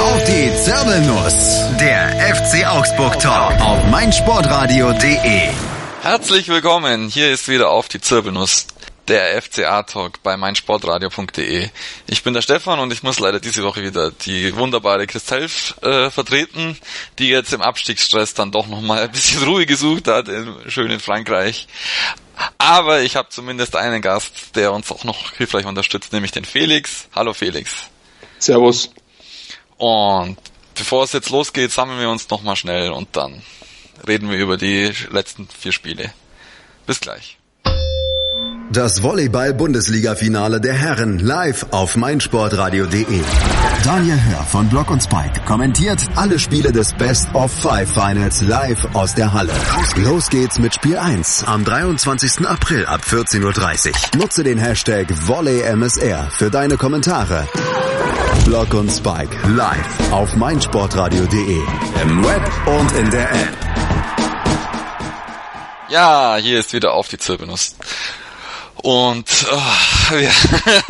auf die Zirbelnuss. Der FC Augsburg Talk auf meinsportradio.de. Herzlich willkommen. Hier ist wieder auf die Zirbelnuss. Der FCA Talk bei meinsportradio.de. Ich bin der Stefan und ich muss leider diese Woche wieder die wunderbare Christelf äh, vertreten, die jetzt im Abstiegsstress dann doch nochmal ein bisschen Ruhe gesucht hat in schönen Frankreich. Aber ich habe zumindest einen Gast, der uns auch noch hilfreich unterstützt, nämlich den Felix. Hallo Felix. Servus. Und bevor es jetzt losgeht, sammeln wir uns nochmal schnell und dann reden wir über die letzten vier Spiele. Bis gleich. Das Volleyball-Bundesliga-Finale der Herren live auf meinsportradio.de. Daniel Hör von Block und Spike kommentiert alle Spiele des Best of Five Finals live aus der Halle. Los geht's mit Spiel 1 am 23. April ab 14.30 Uhr. Nutze den Hashtag VolleyMSR für deine Kommentare. Block und Spike live auf meinsportradio.de. Im Web und in der App. Ja, hier ist wieder auf die Zirbelnuss. Und oh, ja,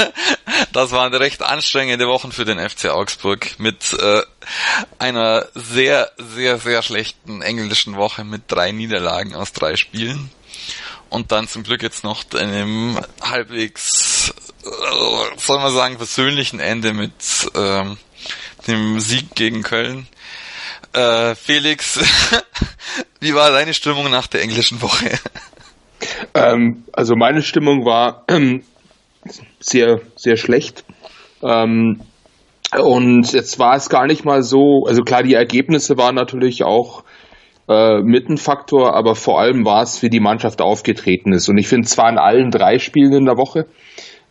das waren recht anstrengende Wochen für den FC Augsburg mit äh, einer sehr, sehr, sehr schlechten englischen Woche mit drei Niederlagen aus drei Spielen. Und dann zum Glück jetzt noch einem halbwegs, äh, soll man sagen, persönlichen Ende mit ähm, dem Sieg gegen Köln. Äh, Felix, wie war deine Stimmung nach der englischen Woche? Ähm, also meine Stimmung war ähm, sehr, sehr schlecht. Ähm, und jetzt war es gar nicht mal so, also klar, die Ergebnisse waren natürlich auch äh, mit ein Faktor, aber vor allem war es, wie die Mannschaft aufgetreten ist. Und ich finde zwar in allen drei Spielen in der Woche,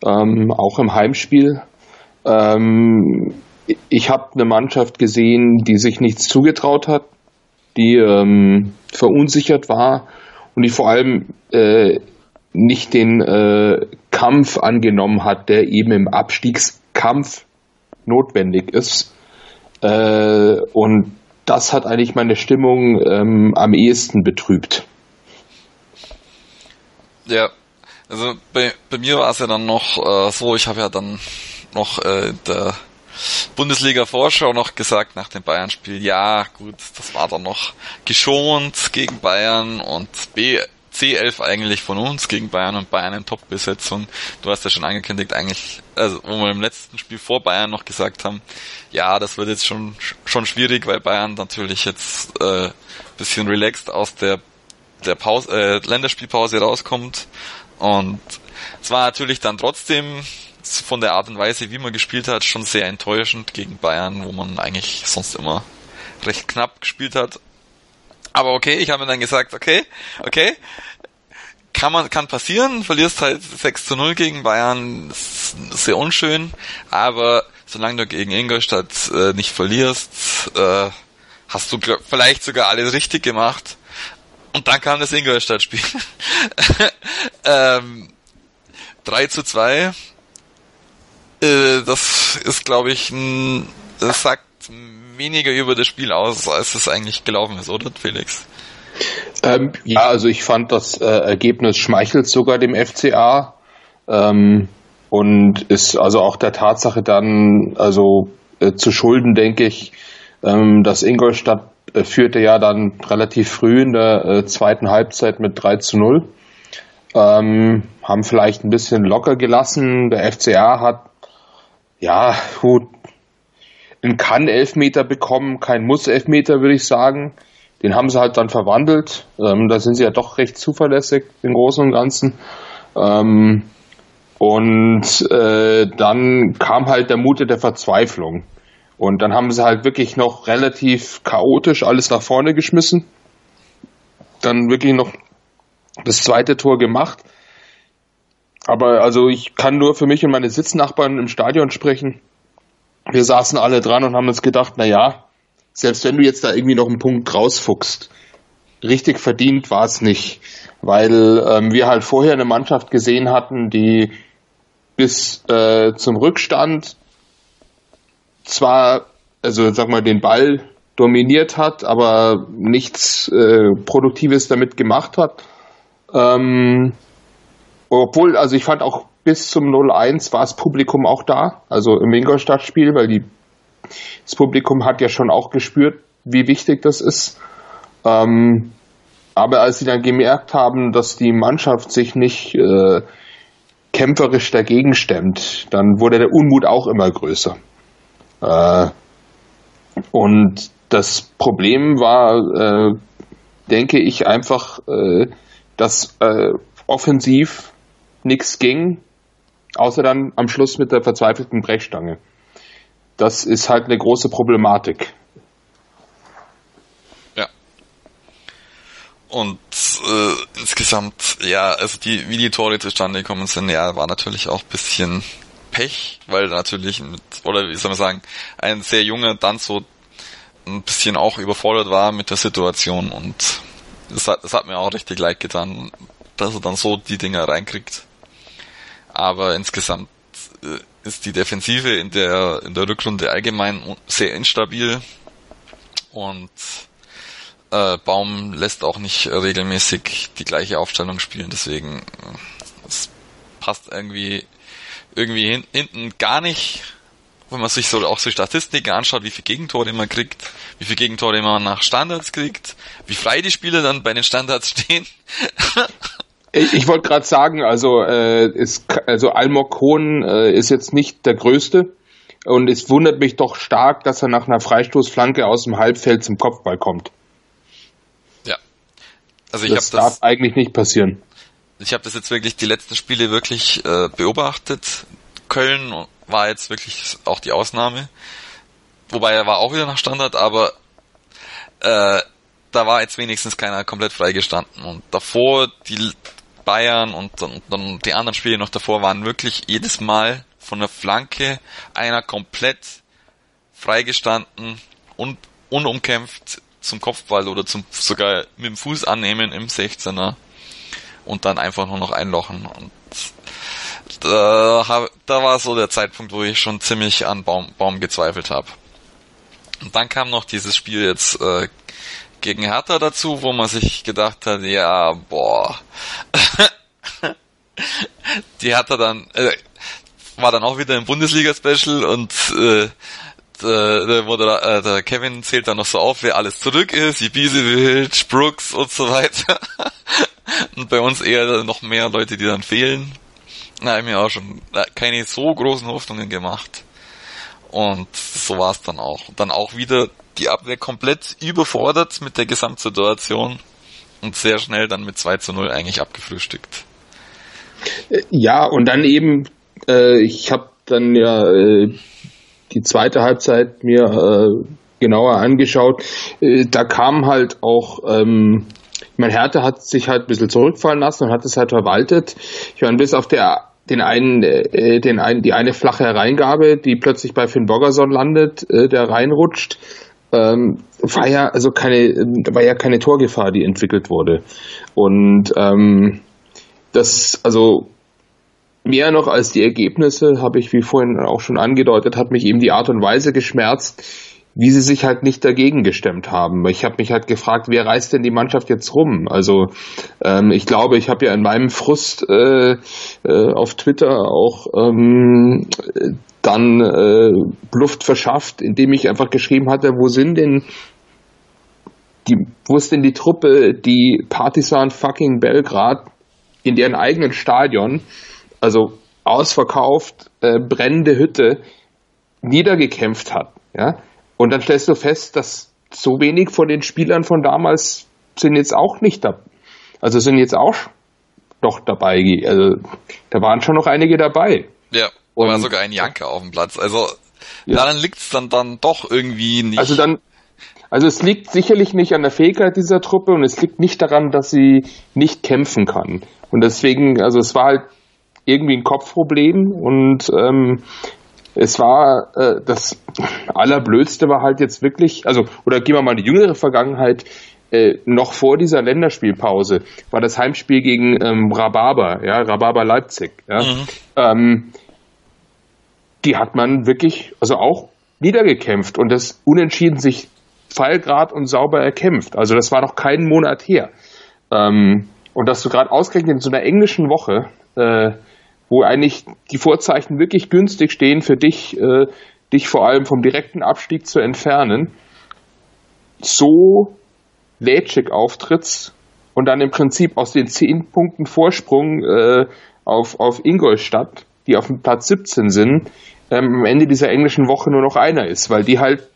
ähm, auch im Heimspiel, ähm, ich habe eine Mannschaft gesehen, die sich nichts zugetraut hat, die verunsichert war und die vor allem äh, nicht den äh, Kampf angenommen hat, der eben im Abstiegskampf notwendig ist. Äh, und das hat eigentlich meine Stimmung ähm, am ehesten betrübt. Ja, also bei, bei mir war es ja dann noch äh, so, ich habe ja dann noch äh, der Bundesliga-Vorschau noch gesagt nach dem Bayern-Spiel, ja gut, das war dann noch geschont gegen Bayern und B C11 eigentlich von uns gegen Bayern und Bayern in Top-Besetzung. Du hast ja schon angekündigt, eigentlich, also wo wir im letzten Spiel vor Bayern noch gesagt haben, ja, das wird jetzt schon schon schwierig, weil Bayern natürlich jetzt äh, bisschen relaxed aus der der Pause, äh, Länderspielpause rauskommt und es war natürlich dann trotzdem von der Art und Weise, wie man gespielt hat, schon sehr enttäuschend gegen Bayern, wo man eigentlich sonst immer recht knapp gespielt hat. Aber okay, ich habe mir dann gesagt, okay, okay, kann man, kann passieren, verlierst halt 6 zu 0 gegen Bayern, sehr unschön, aber solange du gegen Ingolstadt äh, nicht verlierst, äh, hast du vielleicht sogar alles richtig gemacht. Und dann kam das Ingolstadt-Spiel. ähm, 3 zu 2. Äh, das ist, glaube ich, ein, das sagt weniger über das Spiel aus, als es eigentlich gelaufen ist, oder Felix? Ähm, ja, also ich fand das äh, Ergebnis schmeichelt sogar dem FCA ähm, und ist also auch der Tatsache dann also äh, zu Schulden, denke ich, ähm, dass Ingolstadt äh, führte ja dann relativ früh in der äh, zweiten Halbzeit mit 3 zu 0. Ähm, haben vielleicht ein bisschen locker gelassen. Der FCA hat ja gut einen Kann-Elfmeter bekommen, kein Muss-Elfmeter, würde ich sagen. Den haben sie halt dann verwandelt. Ähm, da sind sie ja doch recht zuverlässig im Großen und Ganzen. Ähm, und äh, dann kam halt der Mut der Verzweiflung. Und dann haben sie halt wirklich noch relativ chaotisch alles nach vorne geschmissen. Dann wirklich noch das zweite Tor gemacht. Aber also ich kann nur für mich und meine Sitznachbarn im Stadion sprechen. Wir saßen alle dran und haben uns gedacht, na ja, selbst wenn du jetzt da irgendwie noch einen Punkt rausfuchst, richtig verdient war es nicht, weil ähm, wir halt vorher eine Mannschaft gesehen hatten, die bis äh, zum Rückstand zwar, also sag mal, den Ball dominiert hat, aber nichts äh, Produktives damit gemacht hat. Ähm, obwohl, also ich fand auch bis zum 0-1 war das Publikum auch da, also im Ingolstadt-Spiel, weil die das Publikum hat ja schon auch gespürt, wie wichtig das ist. Ähm, aber als sie dann gemerkt haben, dass die Mannschaft sich nicht äh, kämpferisch dagegen stemmt, dann wurde der Unmut auch immer größer. Äh, und das Problem war, äh, denke ich, einfach, äh, dass äh, offensiv nichts ging, außer dann am Schluss mit der verzweifelten Brechstange. Das ist halt eine große Problematik. Ja. Und äh, insgesamt, ja, also die, wie die Tore zustande gekommen sind, ja, war natürlich auch bisschen Pech, weil natürlich mit, oder wie soll man sagen, ein sehr junger dann so ein bisschen auch überfordert war mit der Situation und es hat, hat mir auch richtig leid getan, dass er dann so die Dinger reinkriegt. Aber insgesamt äh, ist die Defensive in der, in der Rückrunde allgemein sehr instabil. Und äh, Baum lässt auch nicht regelmäßig die gleiche Aufstellung spielen, deswegen äh, es passt irgendwie irgendwie hin, hinten gar nicht. Wenn man sich so auch so Statistiken anschaut, wie viele Gegentore man kriegt, wie viele Gegentore man nach Standards kriegt, wie frei die Spieler dann bei den Standards stehen. Ich, ich wollte gerade sagen, also äh, ist, also Almok Kohn äh, ist jetzt nicht der Größte und es wundert mich doch stark, dass er nach einer Freistoßflanke aus dem Halbfeld zum Kopfball kommt. Ja, also ich das darf das, eigentlich nicht passieren. Ich habe das jetzt wirklich die letzten Spiele wirklich äh, beobachtet. Köln war jetzt wirklich auch die Ausnahme. Wobei er war auch wieder nach Standard, aber äh, da war jetzt wenigstens keiner komplett freigestanden. Und davor, die Bayern und dann, dann die anderen Spiele noch davor waren wirklich jedes Mal von der Flanke einer komplett freigestanden und unumkämpft zum Kopfball oder zum sogar mit dem Fuß annehmen im 16er und dann einfach nur noch einlochen. Und da, da war so der Zeitpunkt, wo ich schon ziemlich an Baum, Baum gezweifelt habe. Und dann kam noch dieses Spiel jetzt äh, gegen Hertha dazu, wo man sich gedacht hat, ja, boah. Die Hertha dann, äh, war dann auch wieder im Bundesliga-Special und äh, der, der, äh, der Kevin zählt dann noch so auf, wer alles zurück ist, Ibisevic, Brooks und so weiter. und bei uns eher noch mehr Leute, die dann fehlen. Na, ich mir auch schon keine so großen Hoffnungen gemacht. Und so war es dann auch. Dann auch wieder die Abwehr komplett überfordert mit der Gesamtsituation und sehr schnell dann mit 2 zu 0 eigentlich abgefrühstückt. Ja, und dann eben, äh, ich habe dann ja äh, die zweite Halbzeit mir äh, genauer angeschaut. Äh, da kam halt auch ähm, ich meine, hat sich halt ein bisschen zurückfallen lassen und hat es halt verwaltet. Ich meine, bis auf der den einen, äh, den einen, die eine flache Hereingabe, die plötzlich bei Finn Bogerson landet, äh, der reinrutscht, ähm, war ja also keine, war ja keine Torgefahr, die entwickelt wurde. Und ähm, das, also mehr noch als die Ergebnisse, habe ich, wie vorhin auch schon angedeutet, hat mich eben die Art und Weise geschmerzt, wie sie sich halt nicht dagegen gestemmt haben. Ich habe mich halt gefragt, wer reißt denn die Mannschaft jetzt rum? Also ähm, ich glaube, ich habe ja in meinem Frust äh, äh, auf Twitter auch ähm, dann äh, Luft verschafft, indem ich einfach geschrieben hatte, wo sind denn die, wo ist denn die Truppe, die Partisan fucking Belgrad in deren eigenen Stadion, also ausverkauft, äh, brennende Hütte, niedergekämpft hat? Ja, und dann stellst du fest, dass so wenig von den Spielern von damals sind jetzt auch nicht da. Also sind jetzt auch doch dabei. Also da waren schon noch einige dabei. Ja, und war sogar ein Janke auf dem Platz. Also ja. daran liegt es dann, dann doch irgendwie nicht. Also dann, also es liegt sicherlich nicht an der Fähigkeit dieser Truppe und es liegt nicht daran, dass sie nicht kämpfen kann. Und deswegen, also es war halt irgendwie ein Kopfproblem und ähm, es war äh, das Allerblödste war halt jetzt wirklich, also, oder gehen wir mal in die jüngere Vergangenheit, äh, noch vor dieser Länderspielpause war das Heimspiel gegen ähm, Rhabarber, ja, Rhabarber Leipzig, ja. Mhm. Ähm, die hat man wirklich, also auch niedergekämpft und das unentschieden sich pfeilgrad und sauber erkämpft. Also das war noch keinen Monat her. Ähm, und dass du gerade ausgerechnet in so einer englischen Woche äh, wo eigentlich die Vorzeichen wirklich günstig stehen für dich, äh, dich vor allem vom direkten Abstieg zu entfernen, so lätschig auftrittst und dann im Prinzip aus den zehn Punkten Vorsprung äh, auf, auf Ingolstadt, die auf dem Platz 17 sind, ähm, am Ende dieser englischen Woche nur noch einer ist, weil die halt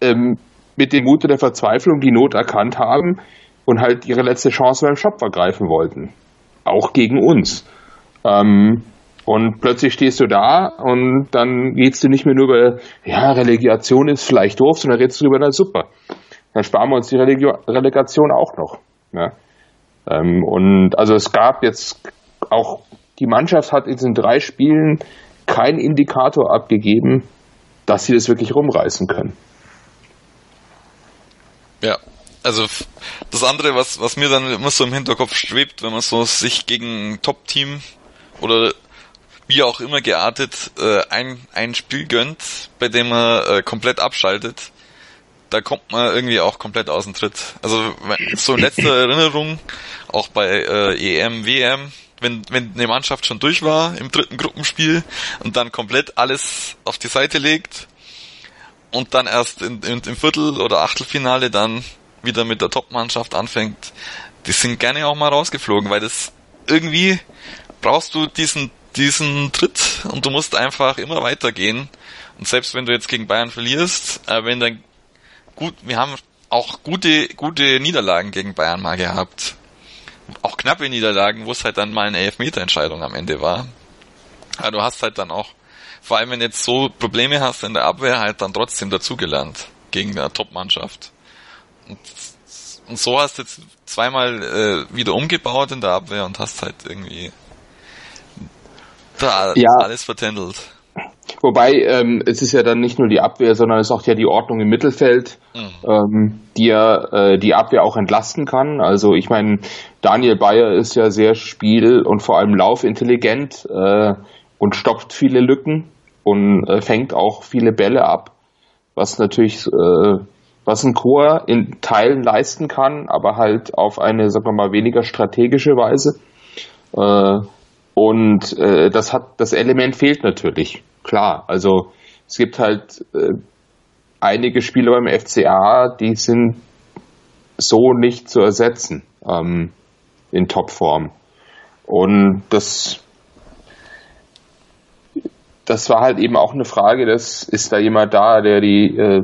ähm, mit dem Mut der Verzweiflung die Not erkannt haben und halt ihre letzte Chance beim Shop vergreifen wollten. Auch gegen uns. Ähm, und plötzlich stehst du da und dann redest du nicht mehr nur über, ja, Relegation ist vielleicht doof, sondern redest du über, na super. Dann sparen wir uns die Relegio Relegation auch noch. Ja. Ähm, und also es gab jetzt auch, die Mannschaft hat in diesen drei Spielen keinen Indikator abgegeben, dass sie das wirklich rumreißen können. Ja, also das andere, was, was mir dann immer so im Hinterkopf schwebt, wenn man so sich gegen ein Top-Team oder wie auch immer geartet äh, ein, ein Spiel gönnt, bei dem man äh, komplett abschaltet, da kommt man irgendwie auch komplett aus dem Tritt. Also so in letzter Erinnerung, auch bei äh, EM, WM, wenn, wenn eine Mannschaft schon durch war im dritten Gruppenspiel und dann komplett alles auf die Seite legt und dann erst in, in, im Viertel- oder Achtelfinale dann wieder mit der Top-Mannschaft anfängt, die sind gerne auch mal rausgeflogen, weil das irgendwie brauchst du diesen, diesen Tritt und du musst einfach immer weitergehen. Und selbst wenn du jetzt gegen Bayern verlierst, äh, wenn dann gut, wir haben auch gute, gute Niederlagen gegen Bayern mal gehabt. Auch knappe Niederlagen, wo es halt dann mal eine Elfmeterentscheidung am Ende war. Aber du hast halt dann auch, vor allem wenn du jetzt so Probleme hast in der Abwehr, halt dann trotzdem dazugelernt gegen eine Top-Mannschaft. Und, und, so hast du jetzt zweimal äh, wieder umgebaut in der Abwehr und hast halt irgendwie da ja. alles vertändelt. Wobei, ähm, es ist ja dann nicht nur die Abwehr, sondern es ist auch ja die Ordnung im Mittelfeld, mhm. ähm, die ja äh, die Abwehr auch entlasten kann. Also ich meine, Daniel Bayer ist ja sehr spiel- und vor allem laufintelligent äh, und stopft viele Lücken und äh, fängt auch viele Bälle ab, was natürlich äh, was ein Chor in Teilen leisten kann, aber halt auf eine, sagen wir mal, weniger strategische Weise. Äh, und äh, das hat das Element fehlt natürlich klar. Also es gibt halt äh, einige Spieler beim FCA, die sind so nicht zu ersetzen ähm, in Topform. Und das, das war halt eben auch eine Frage, dass ist da jemand da, der die äh,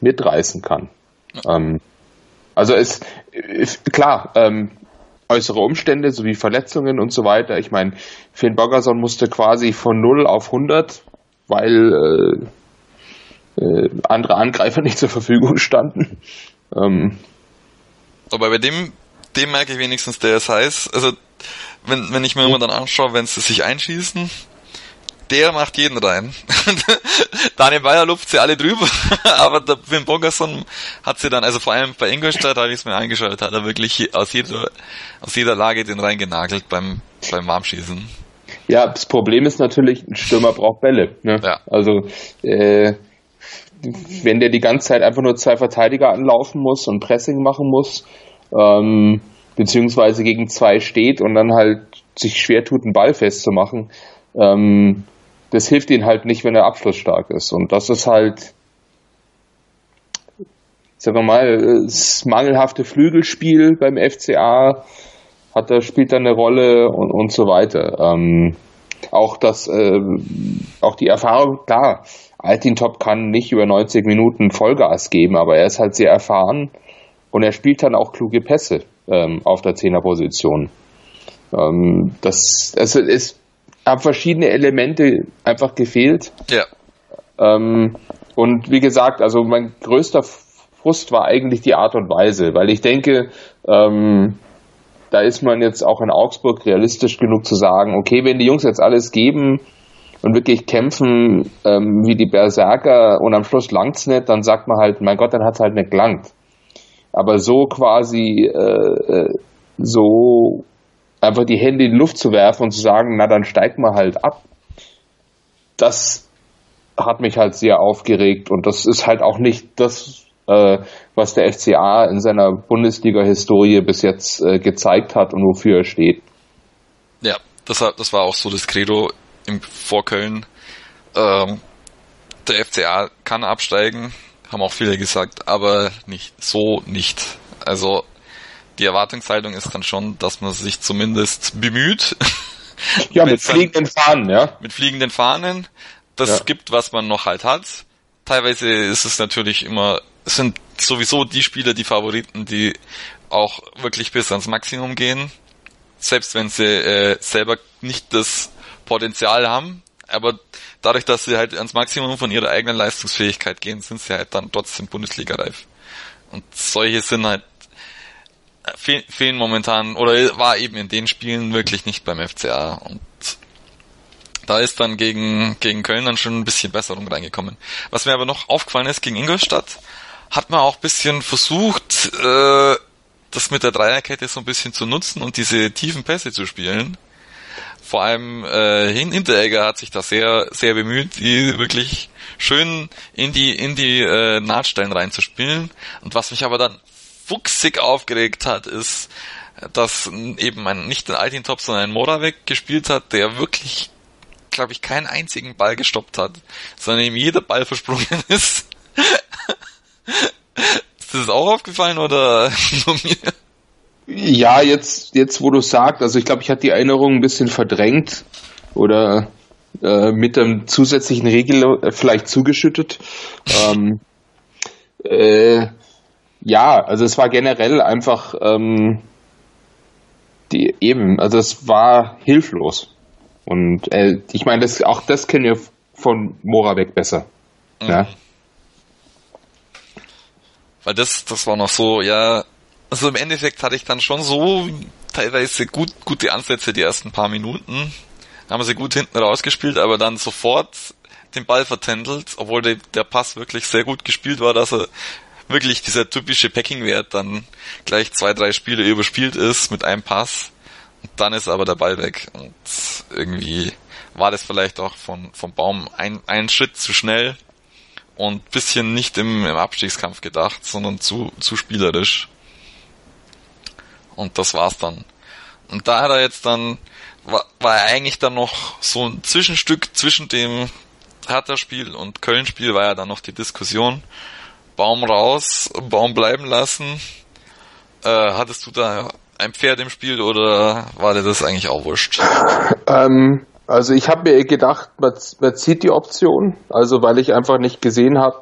mitreißen kann. Ähm, also es klar, ähm, äußere Umstände sowie Verletzungen und so weiter. Ich meine, Finn Bogerson musste quasi von 0 auf 100 weil äh, äh, andere Angreifer nicht zur Verfügung standen. Ähm. Aber bei dem, dem merke ich wenigstens, der ist heiß. Also, wenn, wenn ich mir immer dann anschaue, wenn sie sich einschießen, der macht jeden rein. Daniel Bayer lupft sie alle drüber, aber der Wim Bogerson hat sie dann, also vor allem bei Ingolstadt, habe ich es mir eingeschaltet, hat er wirklich aus jeder, aus jeder Lage den reingenagelt beim, beim Warmschießen. Ja, das Problem ist natürlich, ein Stürmer braucht Bälle. Ne? Ja. Also äh, wenn der die ganze Zeit einfach nur zwei Verteidiger anlaufen muss und Pressing machen muss, ähm, beziehungsweise gegen zwei steht und dann halt sich schwer tut, einen Ball festzumachen, ähm, das hilft ihnen halt nicht, wenn er abschlussstark ist. Und das ist halt, sagen wir mal, das mangelhafte Flügelspiel beim FCA hat spielt da eine Rolle und, und so weiter. Ähm, auch das, äh, auch die Erfahrung, klar, Altin Top kann nicht über 90 Minuten Vollgas geben, aber er ist halt sehr erfahren und er spielt dann auch kluge Pässe ähm, auf der Zehnerposition. Ähm, das, also es haben verschiedene Elemente einfach gefehlt. Ja. Ähm, und wie gesagt, also mein größter Frust war eigentlich die Art und Weise, weil ich denke, ähm, da ist man jetzt auch in Augsburg realistisch genug zu sagen, okay, wenn die Jungs jetzt alles geben und wirklich kämpfen ähm, wie die Berserker und am Schluss langt's nicht, dann sagt man halt, mein Gott, dann hat's halt nicht gelangt. Aber so quasi äh, äh, so einfach die Hände in die Luft zu werfen und zu sagen, na dann steigt man halt ab, das hat mich halt sehr aufgeregt und das ist halt auch nicht das, äh, was der FCA in seiner Bundesliga-Historie bis jetzt äh, gezeigt hat und wofür er steht. Ja, das, das war auch so das Credo im Vorköln. Ähm, der FCA kann absteigen, haben auch viele gesagt, aber nicht so nicht. Also die Erwartungshaltung ist dann schon, dass man sich zumindest bemüht. Ja, mit fliegenden Fahnen, ja. Mit fliegenden Fahnen. Das ja. gibt, was man noch halt hat. Teilweise ist es natürlich immer, sind sowieso die Spieler, die Favoriten, die auch wirklich bis ans Maximum gehen. Selbst wenn sie äh, selber nicht das Potenzial haben. Aber dadurch, dass sie halt ans Maximum von ihrer eigenen Leistungsfähigkeit gehen, sind sie halt dann trotzdem Bundesliga-reif. Und solche sind halt fehl, fehlen momentan oder war eben in den Spielen wirklich nicht beim FCA und da ist dann gegen, gegen Köln dann schon ein bisschen Besserung reingekommen. Was mir aber noch aufgefallen ist, gegen Ingolstadt hat man auch ein bisschen versucht, äh, das mit der Dreierkette so ein bisschen zu nutzen und diese tiefen Pässe zu spielen. Vor allem äh, Hinteregger hat sich da sehr, sehr bemüht, die wirklich schön in die, in die äh, Nahtstellen reinzuspielen. Und was mich aber dann fuchsig aufgeregt hat, ist, dass eben ein, nicht ein Altintop, sondern ein Moravec gespielt hat, der wirklich, glaube ich, keinen einzigen Ball gestoppt hat, sondern ihm jeder Ball versprungen ist. ist das auch aufgefallen oder nur mir? Ja, jetzt, jetzt wo du sagst, also ich glaube, ich hatte die Erinnerung ein bisschen verdrängt oder äh, mit einem zusätzlichen Regel äh, vielleicht zugeschüttet. ähm, äh, ja, also es war generell einfach ähm, die eben, also es war hilflos. Und äh, ich meine, das, auch das kennen wir von Moravec besser. Mhm. Ja. Weil das, das war noch so, ja, also im Endeffekt hatte ich dann schon so teilweise gut, gute Ansätze die ersten paar Minuten. Haben sie gut hinten rausgespielt, aber dann sofort den Ball vertändelt, obwohl der, der Pass wirklich sehr gut gespielt war, dass er wirklich dieser typische Packing-Wert dann gleich zwei, drei Spiele überspielt ist mit einem Pass. Und dann ist aber der Ball weg. Und irgendwie war das vielleicht auch von, vom Baum ein, ein Schritt zu schnell und bisschen nicht im, im Abstiegskampf gedacht, sondern zu, zu spielerisch. Und das war's dann. Und da hat er jetzt dann, war, war er eigentlich dann noch so ein Zwischenstück zwischen dem Hertha-Spiel und Köln-Spiel war ja dann noch die Diskussion, Baum raus, Baum bleiben lassen. Äh, hattest du da ein Pferd im Spiel oder war dir das eigentlich auch wurscht? Ähm, also ich habe mir gedacht, man, man, zieht die Option, also weil ich einfach nicht gesehen habe,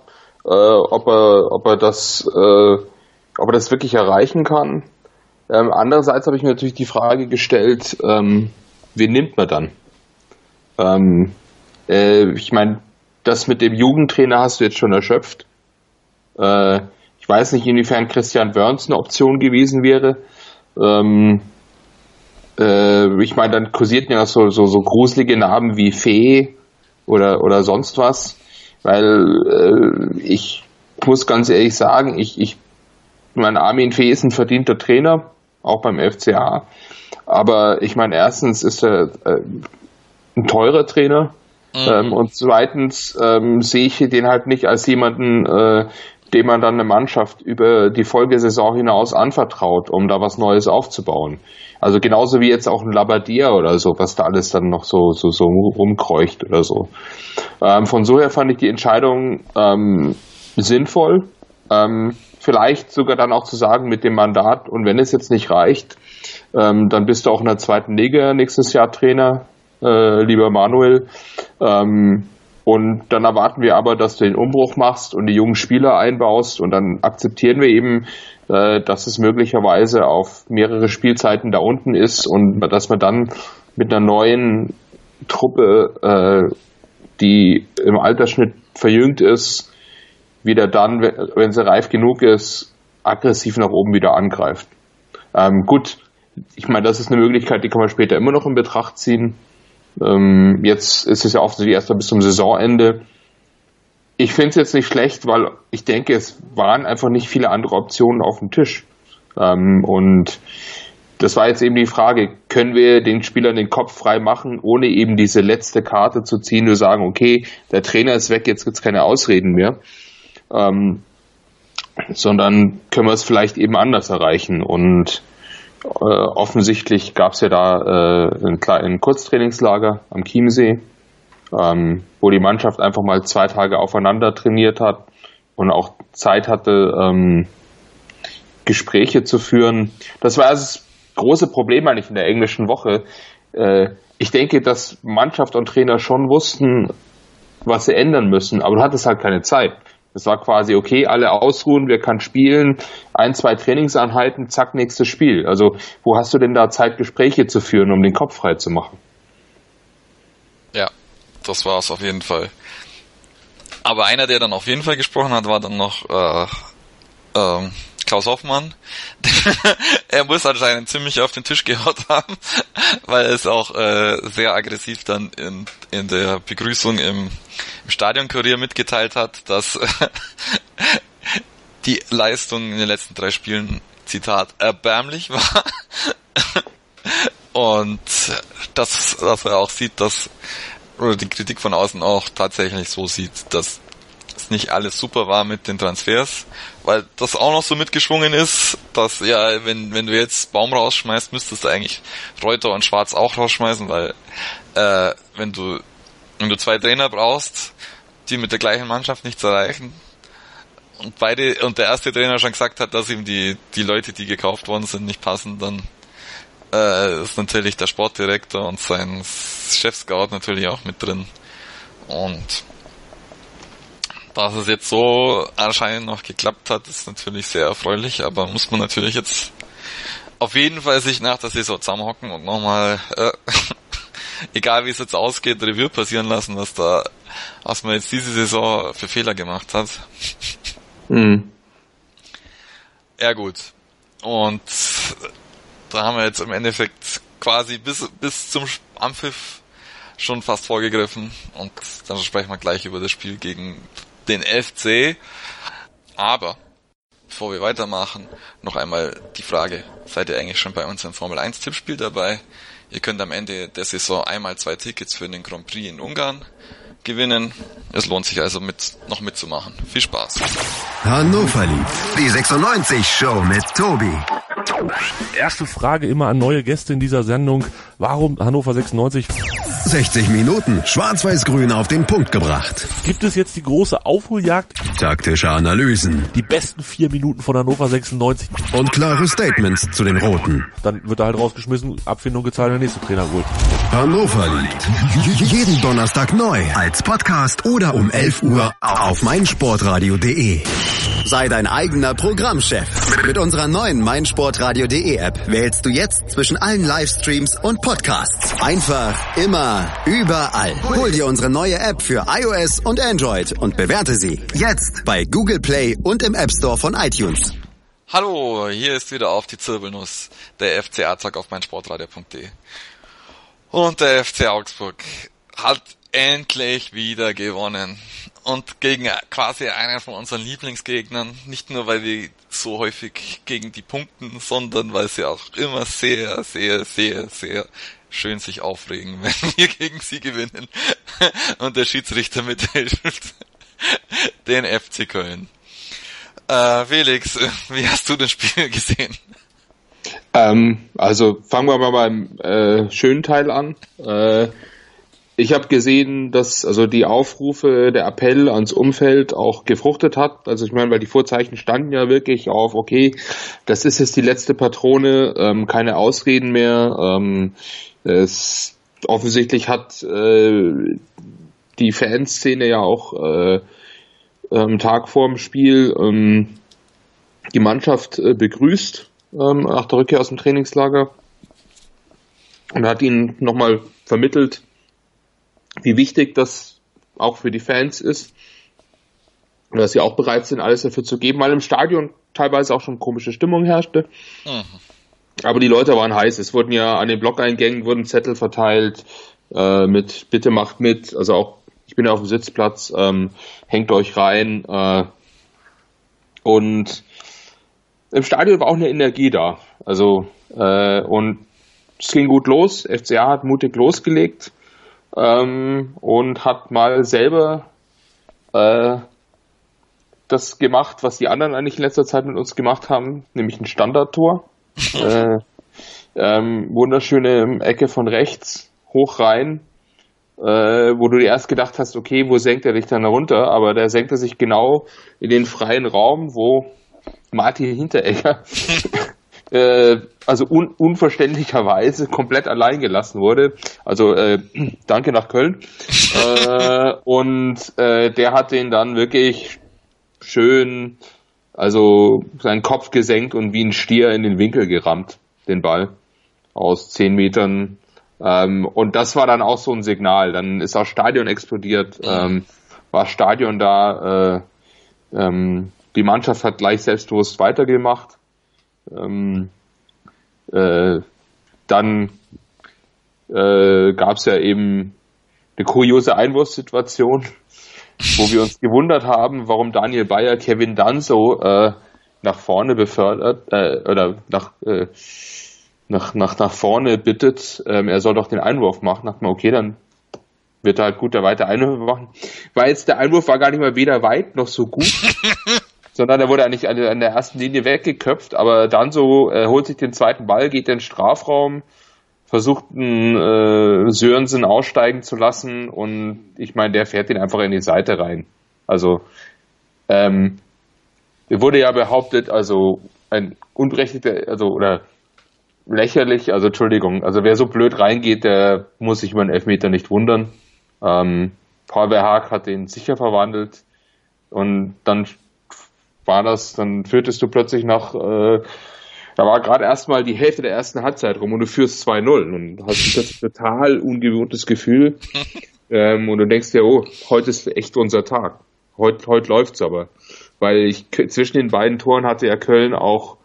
äh, ob er, ob er das, äh, ob er das wirklich erreichen kann. Ähm, andererseits habe ich mir natürlich die Frage gestellt, ähm, wen nimmt man dann? Ähm, äh, ich meine, das mit dem Jugendtrainer hast du jetzt schon erschöpft. Äh, ich weiß nicht, inwiefern Christian Burns eine Option gewesen wäre. Ähm, äh, ich meine, dann kursierten ja so, so, so gruselige Namen wie Fee oder, oder sonst was, weil äh, ich muss ganz ehrlich sagen, ich, ich mein Armin Fee ist ein verdienter Trainer, auch beim FCA. Aber ich meine, erstens ist er äh, ein teurer Trainer. Mhm. Ähm, und zweitens ähm, sehe ich den halt nicht als jemanden, äh, dem man dann eine Mannschaft über die Folgesaison hinaus anvertraut, um da was Neues aufzubauen. Also genauso wie jetzt auch ein Labadia oder so, was da alles dann noch so, so, so rumkreucht oder so. Ähm, von so her fand ich die Entscheidung ähm, sinnvoll. Ähm, vielleicht sogar dann auch zu sagen mit dem Mandat, und wenn es jetzt nicht reicht, ähm, dann bist du auch in der zweiten Liga nächstes Jahr Trainer, äh, lieber Manuel. Ähm, und dann erwarten wir aber, dass du den Umbruch machst und die jungen Spieler einbaust und dann akzeptieren wir eben, äh, dass es möglicherweise auf mehrere Spielzeiten da unten ist und dass man dann mit einer neuen Truppe, äh, die im Altersschnitt verjüngt ist, wieder dann, wenn sie reif genug ist, aggressiv nach oben wieder angreift. Ähm, gut, ich meine, das ist eine Möglichkeit, die kann man später immer noch in Betracht ziehen. Ähm, jetzt ist es ja offensichtlich erst mal bis zum Saisonende. Ich finde es jetzt nicht schlecht, weil ich denke, es waren einfach nicht viele andere Optionen auf dem Tisch. Ähm, und das war jetzt eben die Frage, können wir den Spielern den Kopf frei machen, ohne eben diese letzte Karte zu ziehen, nur sagen, okay, der Trainer ist weg, jetzt gibt's keine Ausreden mehr. Ähm, sondern können wir es vielleicht eben anders erreichen. Und äh, offensichtlich gab es ja da äh, ein, ein Kurztrainingslager am Chiemsee. ähm, wo die Mannschaft einfach mal zwei Tage aufeinander trainiert hat und auch Zeit hatte, ähm, Gespräche zu führen. Das war das große Problem eigentlich in der englischen Woche. Äh, ich denke, dass Mannschaft und Trainer schon wussten, was sie ändern müssen, aber du hattest halt keine Zeit. Es war quasi, okay, alle ausruhen, wir können spielen, ein, zwei Trainingseinheiten, zack, nächstes Spiel. Also, wo hast du denn da Zeit, Gespräche zu führen, um den Kopf frei zu machen? Ja, das war es auf jeden Fall. Aber einer, der dann auf jeden Fall gesprochen hat, war dann noch äh, ähm, Klaus Hoffmann. er muss anscheinend ziemlich auf den Tisch gehaut haben, weil er es auch äh, sehr aggressiv dann in, in der Begrüßung im, im Stadionkurier mitgeteilt hat, dass die Leistung in den letzten drei Spielen, Zitat, erbärmlich war. Und dass, dass er auch sieht, dass, oder die Kritik von außen auch tatsächlich so sieht, dass es nicht alles super war mit den Transfers, weil das auch noch so mitgeschwungen ist, dass ja, wenn, wenn du jetzt Baum rausschmeißt, müsstest du eigentlich Reuter und Schwarz auch rausschmeißen, weil äh, wenn du wenn du zwei Trainer brauchst, die mit der gleichen Mannschaft nichts erreichen und beide und der erste Trainer schon gesagt hat, dass ihm die die Leute, die gekauft worden sind, nicht passen, dann äh, ist natürlich der Sportdirektor und sein Chefscout natürlich auch mit drin. Und dass es jetzt so anscheinend noch geklappt hat, ist natürlich sehr erfreulich, aber muss man natürlich jetzt auf jeden Fall sich nach der Saison zusammenhocken und nochmal, äh, egal wie es jetzt ausgeht, Revue passieren lassen, was da, was man jetzt diese Saison für Fehler gemacht hat. Mhm. Ja gut. Und da haben wir jetzt im Endeffekt quasi bis, bis zum Ampfiff schon fast vorgegriffen und dann sprechen wir gleich über das Spiel gegen den FC. Aber bevor wir weitermachen, noch einmal die Frage, seid ihr eigentlich schon bei unserem Formel 1 Tippspiel dabei? Ihr könnt am Ende der Saison einmal zwei Tickets für den Grand Prix in Ungarn gewinnen. Es lohnt sich also mit, noch mitzumachen. Viel Spaß. Hannover liebt die 96 Show mit Tobi. Erste Frage immer an neue Gäste in dieser Sendung. Warum Hannover 96? 60 Minuten schwarz-weiß-grün auf den Punkt gebracht. Gibt es jetzt die große Aufholjagd? Taktische Analysen. Die besten vier Minuten von Hannover 96. Und klare Statements zu den Roten. Dann wird er halt rausgeschmissen, Abfindung gezahlt, der nächste Trainer holt. Hannover liebt. Jeden Donnerstag neu als Podcast oder um 11 Uhr auf meinsportradio.de. Sei dein eigener Programmchef. Mit unserer neuen meinsportradio.de App wählst du jetzt zwischen allen Livestreams und Podcasts. Einfach, immer, überall. Hol dir unsere neue App für iOS und Android und bewerte sie jetzt bei Google Play und im App Store von iTunes. Hallo, hier ist wieder auf die Zirbelnuss der FC Azak auf meinsportradio.de. Und der FC Augsburg hat endlich wieder gewonnen. Und gegen quasi einen von unseren Lieblingsgegnern. Nicht nur, weil wir so häufig gegen die punkten, sondern weil sie auch immer sehr, sehr, sehr, sehr schön sich aufregen, wenn wir gegen sie gewinnen. Und der Schiedsrichter mithilft. Den FC Köln. Äh, Felix, wie hast du das Spiel gesehen? Ähm, also fangen wir mal beim äh, schönen Teil an. Äh, ich habe gesehen, dass also die Aufrufe, der Appell ans Umfeld auch gefruchtet hat. Also ich meine, weil die Vorzeichen standen ja wirklich auf, okay, das ist jetzt die letzte Patrone, ähm, keine Ausreden mehr. Ähm, es, offensichtlich hat äh, die Fanszene ja auch äh, am Tag vor dem Spiel ähm, die Mannschaft äh, begrüßt ähm, nach der Rückkehr aus dem Trainingslager und hat ihnen nochmal vermittelt, wie wichtig das auch für die Fans ist. Dass sie auch bereit sind, alles dafür zu geben, weil im Stadion teilweise auch schon komische Stimmung herrschte. Mhm. Aber die Leute waren heiß. Es wurden ja an den Blockeingängen wurden Zettel verteilt äh, mit Bitte macht mit. Also auch ich bin ja auf dem Sitzplatz, ähm, hängt euch rein. Äh, und im Stadion war auch eine Energie da. Also äh, und es ging gut los. FCA hat mutig losgelegt ähm, und hat mal selber äh, das gemacht, was die anderen eigentlich in letzter Zeit mit uns gemacht haben, nämlich ein Standardtor. äh, ähm, wunderschöne Ecke von rechts, hoch rein. äh, wo du dir erst gedacht hast, okay, wo senkt er dich dann runter? Aber der senkt er sich genau in den freien Raum, wo Martin Hinteregger äh, also un unverständlicherweise komplett allein gelassen wurde. Also äh, danke nach Köln. äh, und äh, der hat den dann wirklich schön, also seinen Kopf gesenkt und wie ein Stier in den Winkel gerammt, den Ball aus zehn Metern. Ähm, und das war dann auch so ein Signal. Dann ist das Stadion explodiert, ähm, war Stadion da. Äh, ähm, die Mannschaft hat gleich selbstbewusst weitergemacht. Ähm, äh, dann äh, gab es ja eben eine kuriose Einwurfsituation, wo wir uns gewundert haben, warum Daniel Bayer Kevin Danso äh, nach vorne befördert äh, oder nach, äh, nach, nach, nach vorne bittet, ähm, er soll doch den Einwurf machen. Dachte man, okay, dann wird er halt gut der weiter Einwurf machen. Weil jetzt der Einwurf war gar nicht mal weder weit noch so gut. sondern er wurde eigentlich an der ersten Linie weggeköpft, aber dann so äh, holt sich den zweiten Ball, geht in den Strafraum, versucht einen äh, Sörensen aussteigen zu lassen und ich meine, der fährt ihn einfach in die Seite rein. Also ähm, wurde ja behauptet, also ein unberechtigter, also oder lächerlich, also Entschuldigung, also wer so blöd reingeht, der muss sich über einen Elfmeter nicht wundern. Ähm, Paul Verhaag hat den sicher verwandelt und dann war das, dann führtest du plötzlich nach, äh, da war gerade erstmal die Hälfte der ersten Halbzeit rum und du führst 2-0 und hast plötzlich total ungewohntes Gefühl. ähm, und du denkst dir, oh, heute ist echt unser Tag. Heute, heute läuft's aber. Weil ich zwischen den beiden Toren hatte ja Köln auch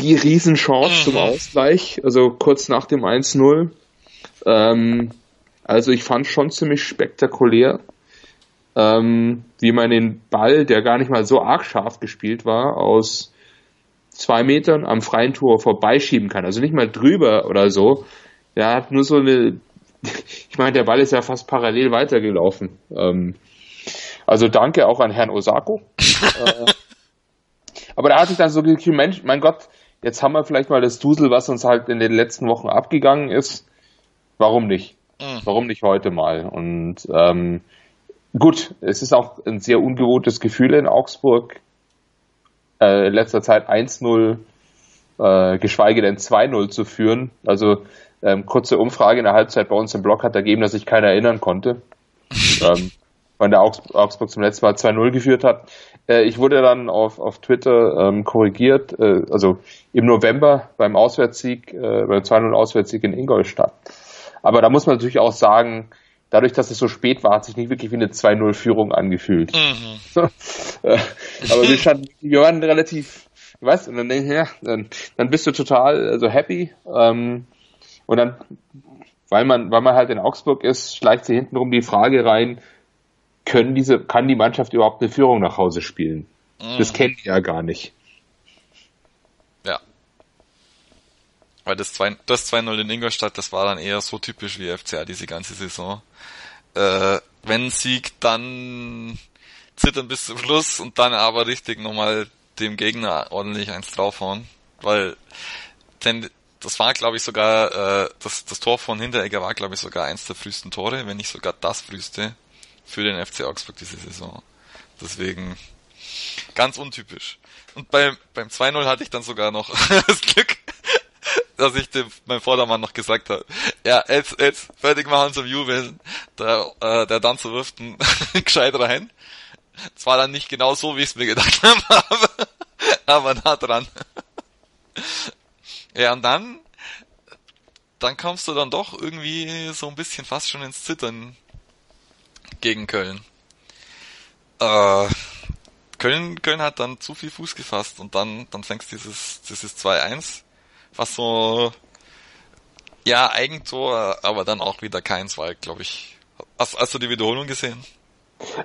die Riesenchance zum mhm. Ausgleich, also kurz nach dem 1-0. Ähm, also ich fand schon ziemlich spektakulär ähm, wie man den Ball, der gar nicht mal so arg scharf gespielt war, aus zwei Metern am freien Tor vorbeischieben kann. Also nicht mal drüber oder so. Der hat nur so eine, ich meine, der Ball ist ja fast parallel weitergelaufen. Ähm, also danke auch an Herrn Osako. äh, aber da hatte ich dann so gedacht, Mensch, mein Gott, jetzt haben wir vielleicht mal das Dusel, was uns halt in den letzten Wochen abgegangen ist. Warum nicht? Mhm. Warum nicht heute mal? Und ähm, Gut, es ist auch ein sehr ungewohntes Gefühl in Augsburg. Äh, in letzter Zeit 1-0, äh, geschweige denn 2-0 zu führen. Also ähm, kurze Umfrage in der Halbzeit bei uns im Blog hat ergeben, dass sich keiner erinnern konnte. ähm, wann der Augs Augsburg zum letzten Mal 2-0 geführt hat. Äh, ich wurde dann auf, auf Twitter ähm, korrigiert, äh, also im November beim Auswärtssieg, äh, beim 2-0 Auswärtssieg in Ingolstadt. Aber da muss man natürlich auch sagen, dadurch, dass es so spät war, hat sich nicht wirklich wie eine 2-0-Führung angefühlt. Mhm. Äh, aber wir, standen, wir waren relativ, weißt und dann, ja, dann, dann bist du total also happy. Ähm, und dann, weil man, weil man halt in Augsburg ist, schleicht sie hintenrum die Frage rein, können diese, kann die Mannschaft überhaupt eine Führung nach Hause spielen? Mhm. Das kennen die ja gar nicht. Weil das 2-0 das in Ingolstadt, das war dann eher so typisch wie FCA diese ganze Saison äh, wenn Sieg, dann zittern bis zum Schluss und dann aber richtig nochmal dem Gegner ordentlich eins draufhauen. Weil denn das war, glaube ich, sogar, äh, das, das Tor von Hinteregger war, glaube ich, sogar eins der frühesten Tore, wenn nicht sogar das früheste für den FC Augsburg diese Saison. Deswegen ganz untypisch. Und bei, beim 2-0 hatte ich dann sogar noch das Glück, dass ich dem meinem Vordermann noch gesagt habe, ja, jetzt, jetzt fertig machen zum Jubeln. Der, äh, der dann zu wirft einen gescheit rein. Es war dann nicht genau so, wie ich es mir gedacht habe, aber nah dran. ja, und dann, dann kommst du dann doch irgendwie so ein bisschen fast schon ins Zittern gegen Köln. Äh, Köln, Köln hat dann zu viel Fuß gefasst und dann, dann fängst dieses, dieses 2-1 was so, ja, Eigentor, aber dann auch wieder keins, weil, glaube ich, hast, hast du die Wiederholung gesehen?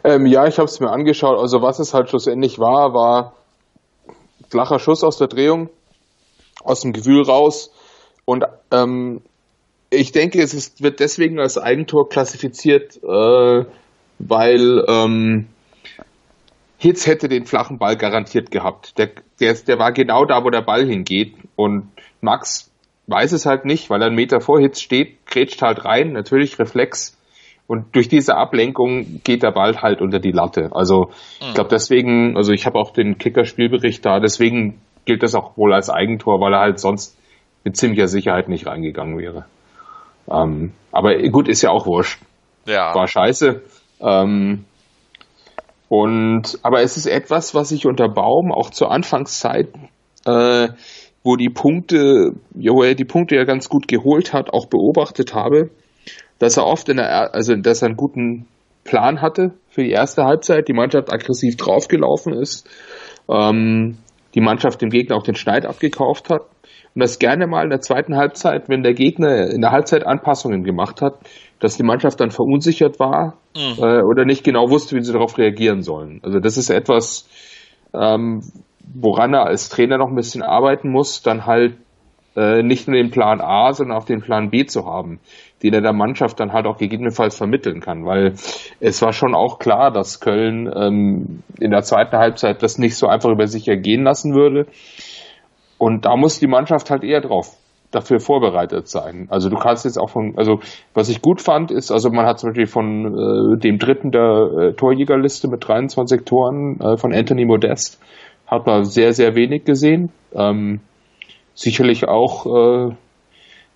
Ähm, ja, ich habe es mir angeschaut. Also was es halt schlussendlich war, war flacher Schuss aus der Drehung, aus dem Gefühl raus. Und ähm, ich denke, es ist, wird deswegen als Eigentor klassifiziert, äh, weil ähm, Hitz hätte den flachen Ball garantiert gehabt. Der, der, der war genau da, wo der Ball hingeht. Und Max weiß es halt nicht, weil er einen Meter vor Hitz steht, grätscht halt rein, natürlich Reflex. Und durch diese Ablenkung geht der Ball halt unter die Latte. Also ich glaube deswegen, also ich habe auch den Kicker-Spielbericht da, deswegen gilt das auch wohl als Eigentor, weil er halt sonst mit ziemlicher Sicherheit nicht reingegangen wäre. Ähm, aber gut, ist ja auch wurscht. Ja. War scheiße. Ähm, und aber es ist etwas, was ich unter Baum auch zur Anfangszeit, äh, wo die Punkte, wo er die Punkte ja ganz gut geholt hat, auch beobachtet habe, dass er oft in der, also dass er einen guten Plan hatte für die erste Halbzeit, die Mannschaft aggressiv draufgelaufen ist, ähm, die Mannschaft dem Gegner auch den Schneid abgekauft hat und das gerne mal in der zweiten Halbzeit, wenn der Gegner in der Halbzeit Anpassungen gemacht hat, dass die Mannschaft dann verunsichert war mhm. äh, oder nicht genau wusste, wie sie darauf reagieren sollen. Also das ist etwas, ähm, woran er als Trainer noch ein bisschen arbeiten muss, dann halt äh, nicht nur den Plan A, sondern auch den Plan B zu haben, den er der Mannschaft dann halt auch gegebenenfalls vermitteln kann, weil es war schon auch klar, dass Köln ähm, in der zweiten Halbzeit das nicht so einfach über sich ergehen lassen würde. Und da muss die Mannschaft halt eher drauf dafür vorbereitet sein. Also du kannst jetzt auch von, also was ich gut fand, ist, also man hat zum Beispiel von äh, dem dritten der äh, Torjägerliste mit 23 Toren äh, von Anthony Modest, hat man sehr, sehr wenig gesehen. Ähm, sicherlich auch äh,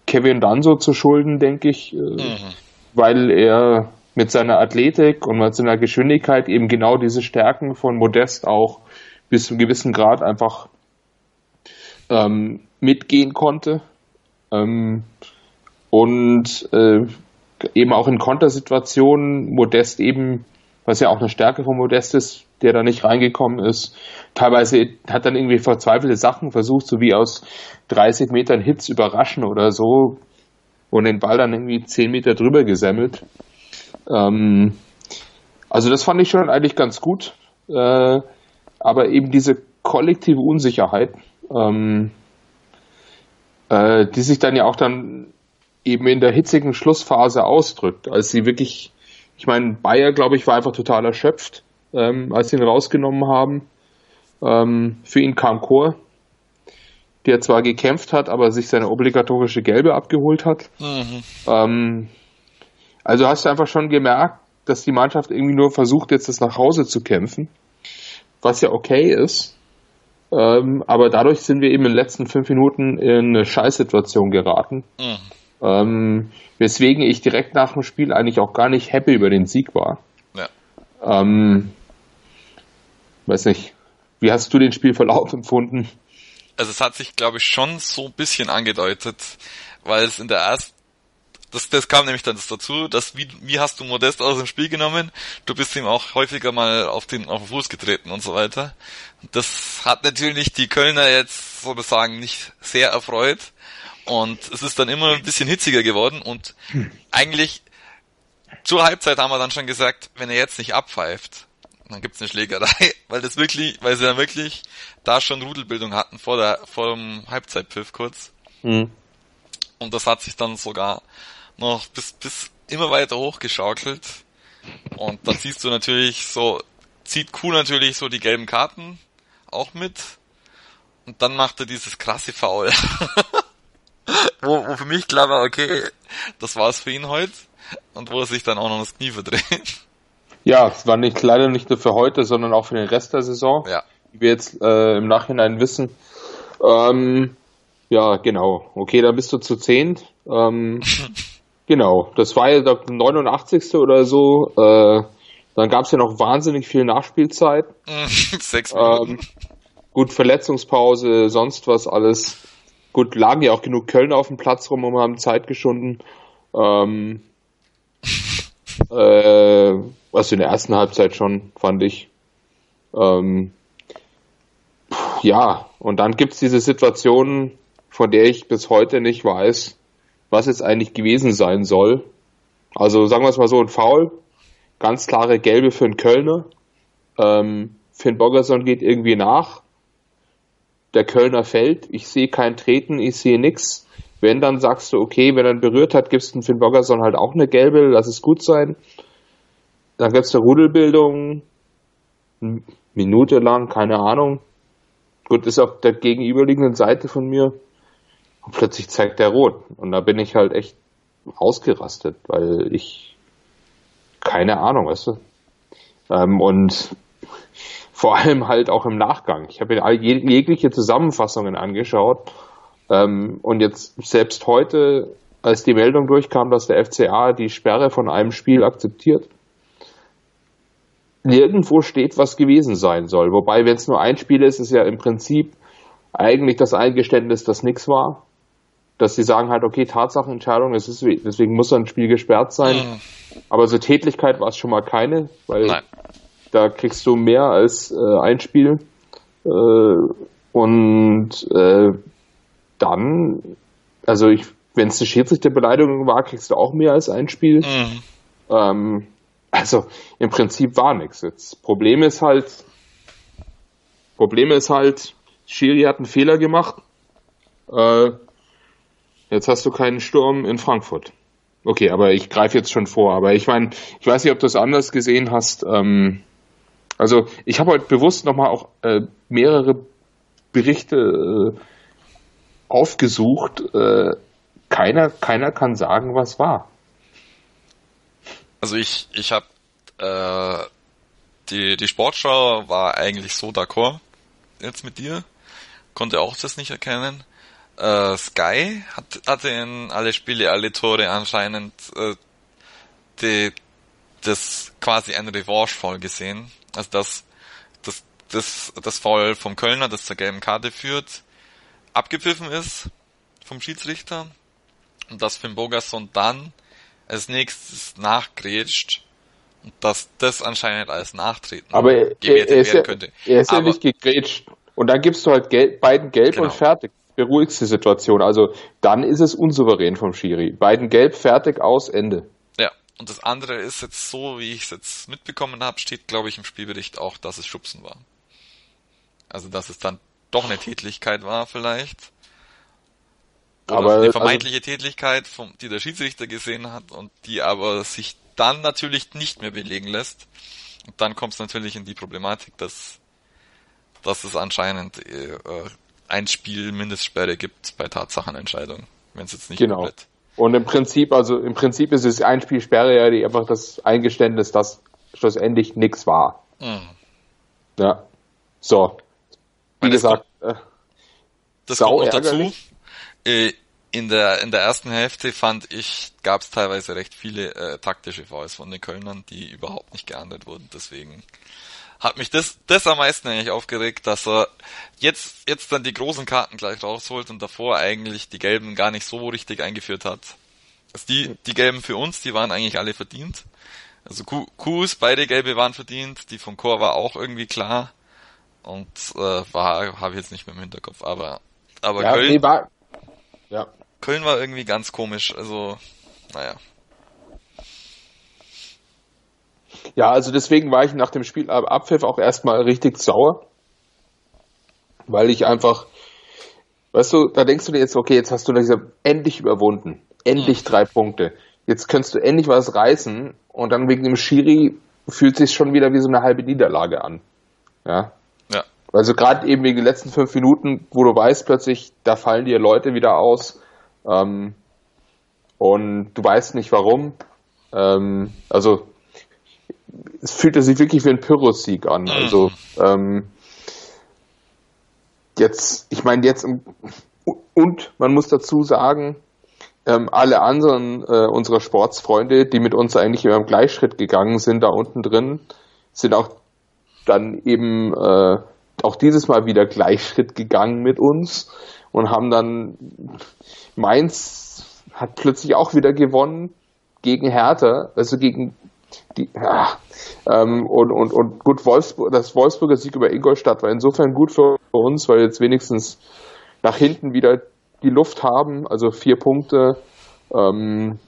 Kevin Danso zu schulden, denke ich, äh, mhm. weil er mit seiner Athletik und mit seiner Geschwindigkeit eben genau diese Stärken von Modest auch bis zu einem gewissen Grad einfach ähm, mitgehen konnte. Ähm, und äh, eben auch in Kontersituationen Modest eben, was ja auch eine Stärke von Modest ist, der da nicht reingekommen ist. Teilweise hat dann irgendwie verzweifelte Sachen versucht, so wie aus 30 Metern Hits überraschen oder so und den Ball dann irgendwie 10 Meter drüber gesemmelt. Ähm, also das fand ich schon eigentlich ganz gut. Äh, aber eben diese kollektive Unsicherheit, ähm, äh, die sich dann ja auch dann eben in der hitzigen Schlussphase ausdrückt, als sie wirklich, ich meine, Bayer, glaube ich, war einfach total erschöpft, ähm, als sie ihn rausgenommen haben. Ähm, für ihn kam Chor, der zwar gekämpft hat, aber sich seine obligatorische Gelbe abgeholt hat. Mhm. Ähm, also hast du einfach schon gemerkt, dass die Mannschaft irgendwie nur versucht, jetzt das nach Hause zu kämpfen, was ja okay ist. Ähm, aber dadurch sind wir eben in den letzten fünf Minuten in eine Scheißsituation geraten. Mhm. Ähm, weswegen ich direkt nach dem Spiel eigentlich auch gar nicht happy über den Sieg war. Ja. Ähm, weiß nicht, wie hast du den Spielverlauf empfunden? Also es hat sich, glaube ich, schon so ein bisschen angedeutet, weil es in der ersten das, das kam nämlich dann dazu, dass wie, wie hast du Modest aus dem Spiel genommen? Du bist ihm auch häufiger mal auf den, auf den Fuß getreten und so weiter. Das hat natürlich die Kölner jetzt sozusagen nicht sehr erfreut. Und es ist dann immer ein bisschen hitziger geworden und hm. eigentlich zur Halbzeit haben wir dann schon gesagt, wenn er jetzt nicht abpfeift, dann gibt's eine Schlägerei, weil das wirklich, weil sie dann wirklich da schon Rudelbildung hatten vor der, vor dem Halbzeitpfiff kurz. Mhm. Und das hat sich dann sogar noch bis, bis immer weiter hochgeschaukelt. Und dann siehst du natürlich so, zieht Kuh natürlich so die gelben Karten auch mit. Und dann macht er dieses krasse Foul. wo, wo für mich klar war, okay, das war's für ihn heute. Und wo er sich dann auch noch das Knie verdreht. Ja, es war nicht leider nicht nur für heute, sondern auch für den Rest der Saison. Ja. Wie wir jetzt äh, im Nachhinein wissen. Ähm, ja, genau. Okay, dann bist du zu zehnt. Ähm, Genau, das war ja der 89. oder so. Äh, dann gab es ja noch wahnsinnig viel Nachspielzeit. Sechs Minuten. Ähm, gut, Verletzungspause, sonst was alles. Gut, lagen ja auch genug Kölner auf dem Platz rum und haben Zeit geschunden. Ähm, äh, was in der ersten Halbzeit schon, fand ich. Ähm, ja, und dann gibt's diese Situation, von der ich bis heute nicht weiß, was es eigentlich gewesen sein soll. Also sagen wir es mal so, ein Foul, ganz klare Gelbe für einen Kölner. Ähm, Finn Boggerson geht irgendwie nach. Der Kölner fällt. Ich sehe kein Treten, ich sehe nix. Wenn, dann sagst du, okay, wenn er ihn berührt hat, gibst du Finn Boggerson halt auch eine gelbe, lass es gut sein. Dann gibt's eine Rudelbildung, Minute lang, keine Ahnung. Gut, ist auf der gegenüberliegenden Seite von mir Und plötzlich zeigt er rot. Und da bin ich halt echt ausgerastet, weil ich keine Ahnung, weißt du. Ähm, und vor allem halt auch im Nachgang. Ich habe mir jegliche Zusammenfassungen angeschaut ähm, und jetzt selbst heute, als die Meldung durchkam, dass der FCA die Sperre von einem Spiel akzeptiert, nirgendwo steht, was gewesen sein soll. Wobei, wenn es nur ein Spiel ist, ist ja im Prinzip eigentlich das Eingeständnis, dass nichts war. Dass sie sagen halt, okay, Tatsachenentscheidung, es ist, deswegen muss ein Spiel gesperrt sein. Mhm. Aber so Tätlichkeit war es schon mal keine, weil Nein. da kriegst du mehr als äh, ein Spiel. Äh, und äh, dann, also ich, wenn es eine Schiedsrichterbeleidigung war, kriegst du auch mehr als ein Spiel. Mhm. Ähm, also im Prinzip war nichts. Jetzt Problem ist halt, Problem ist halt, Schiri hat einen Fehler gemacht. Äh, jetzt hast du keinen Sturm in Frankfurt. Okay, aber ich greife jetzt schon vor. Aber ich meine, ich weiß nicht, ob du es anders gesehen hast. Ähm, also ich habe heute bewusst nochmal auch äh, mehrere Berichte äh, aufgesucht. Äh, keiner, keiner kann sagen, was war. Also ich, ich habe äh, die, die Sportschau war eigentlich so d'accord jetzt mit dir, konnte auch das nicht erkennen. Äh, Sky hat, hatte in alle Spiele, alle Tore anscheinend äh, die, das quasi ein Revanche-Fall gesehen. Also das, das, das, das Foul vom Kölner, das zur gelben Karte führt, abgepfiffen ist vom Schiedsrichter und dass Finn Bogerson dann als nächstes nachgrätscht und dass das anscheinend als Nachtreten aber er, gewertet er werden ja, könnte. Er ist aber, ja nicht gegrätscht. Und dann gibst du halt gelb, beiden gelb genau. und fertig. Beruhigst die Situation. Also dann ist es unsouverän vom Schiri. Beiden gelb, fertig, aus, Ende. Ja, und das andere ist jetzt so, wie ich es jetzt mitbekommen habe, steht, glaube ich, im Spielbericht auch, dass es Schubsen war. Also dass es dann doch eine Tätlichkeit war vielleicht. Oder aber eine also vermeintliche also, Tätigkeit, vom, die der Schiedsrichter gesehen hat und die aber sich dann natürlich nicht mehr belegen lässt. Und dann kommt es natürlich in die Problematik, dass, dass es anscheinend äh, ein Spiel Mindestsperre gibt bei Tatsachenentscheidungen, wenn es jetzt nicht genau. komplett. Und im Prinzip, also im Prinzip ist es ein Spiel Sperre ja die einfach das Eingeständnis, dass schlussendlich nichts war. Mhm. Ja. So. Wie gesagt, kommt, äh, das kommt noch dazu. Äh, in der in der ersten Hälfte fand ich gab es teilweise recht viele äh, taktische Fouls von den Kölnern, die überhaupt nicht geahndet wurden. Deswegen hat mich das das am meisten eigentlich aufgeregt, dass er jetzt jetzt dann die großen Karten gleich rausholt und davor eigentlich die gelben gar nicht so richtig eingeführt hat. Also die die gelben für uns, die waren eigentlich alle verdient. Also Qs, beide gelbe waren verdient, die von Chor war auch irgendwie klar und äh, war habe ich jetzt nicht mehr im Hinterkopf, aber aber ja, Köln, nee, war, ja. Köln war irgendwie ganz komisch, also, naja. Ja, also deswegen war ich nach dem Spiel Abpfiff auch erstmal richtig sauer. Weil ich einfach, weißt du, da denkst du dir jetzt, okay, jetzt hast du das endlich überwunden. Endlich drei Punkte. Jetzt könntest du endlich was reißen und dann wegen dem Schiri fühlt sich schon wieder wie so eine halbe Niederlage an. Ja. Also gerade eben wegen den letzten fünf Minuten, wo du weißt plötzlich, da fallen dir Leute wieder aus ähm, und du weißt nicht warum. Ähm, also es fühlte sich wirklich wie ein Pyrrhus-Sieg an. Also ähm, jetzt, ich meine jetzt und man muss dazu sagen, ähm, alle anderen äh, unserer Sportsfreunde, die mit uns eigentlich immer im Gleichschritt gegangen sind, da unten drin, sind auch dann eben äh, auch dieses Mal wieder Gleichschritt gegangen mit uns und haben dann Mainz hat plötzlich auch wieder gewonnen gegen Hertha, also gegen die, ja, ähm, und, und, und gut, Wolfsburg, das Wolfsburger Sieg über Ingolstadt war insofern gut für uns, weil wir jetzt wenigstens nach hinten wieder die Luft haben, also vier Punkte, ähm,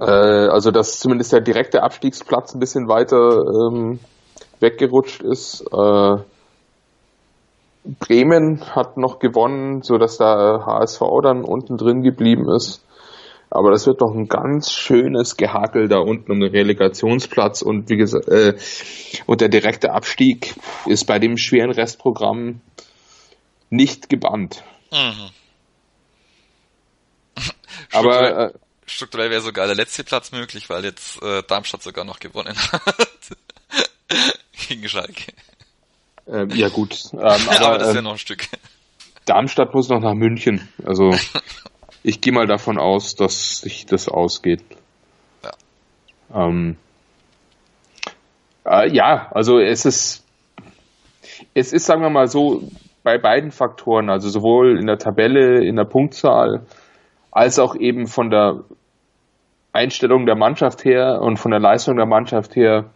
äh, also dass zumindest der direkte Abstiegsplatz ein bisschen weiter ähm, weggerutscht ist. Äh, Bremen hat noch gewonnen, so dass der HSV dann unten drin geblieben ist. Aber das wird doch ein ganz schönes Gehakel da unten um den Relegationsplatz und wie gesagt, äh, und der direkte Abstieg ist bei dem schweren Restprogramm nicht gebannt. Mhm. Aber äh, strukturell wäre sogar der letzte Platz möglich, weil jetzt äh, Darmstadt sogar noch gewonnen hat. Gegen Schalke. Ähm, ja gut. Ähm, aber, aber, das ist ja ähm, noch ein Stück. Darmstadt muss noch nach München. Also ich gehe mal davon aus, dass sich das ausgeht. Ja. Ähm, äh, ja, also es ist es ist, sagen wir mal so, bei beiden Faktoren, also sowohl in der Tabelle, in der Punktzahl, als auch eben von der Einstellung der Mannschaft her und von der Leistung der Mannschaft her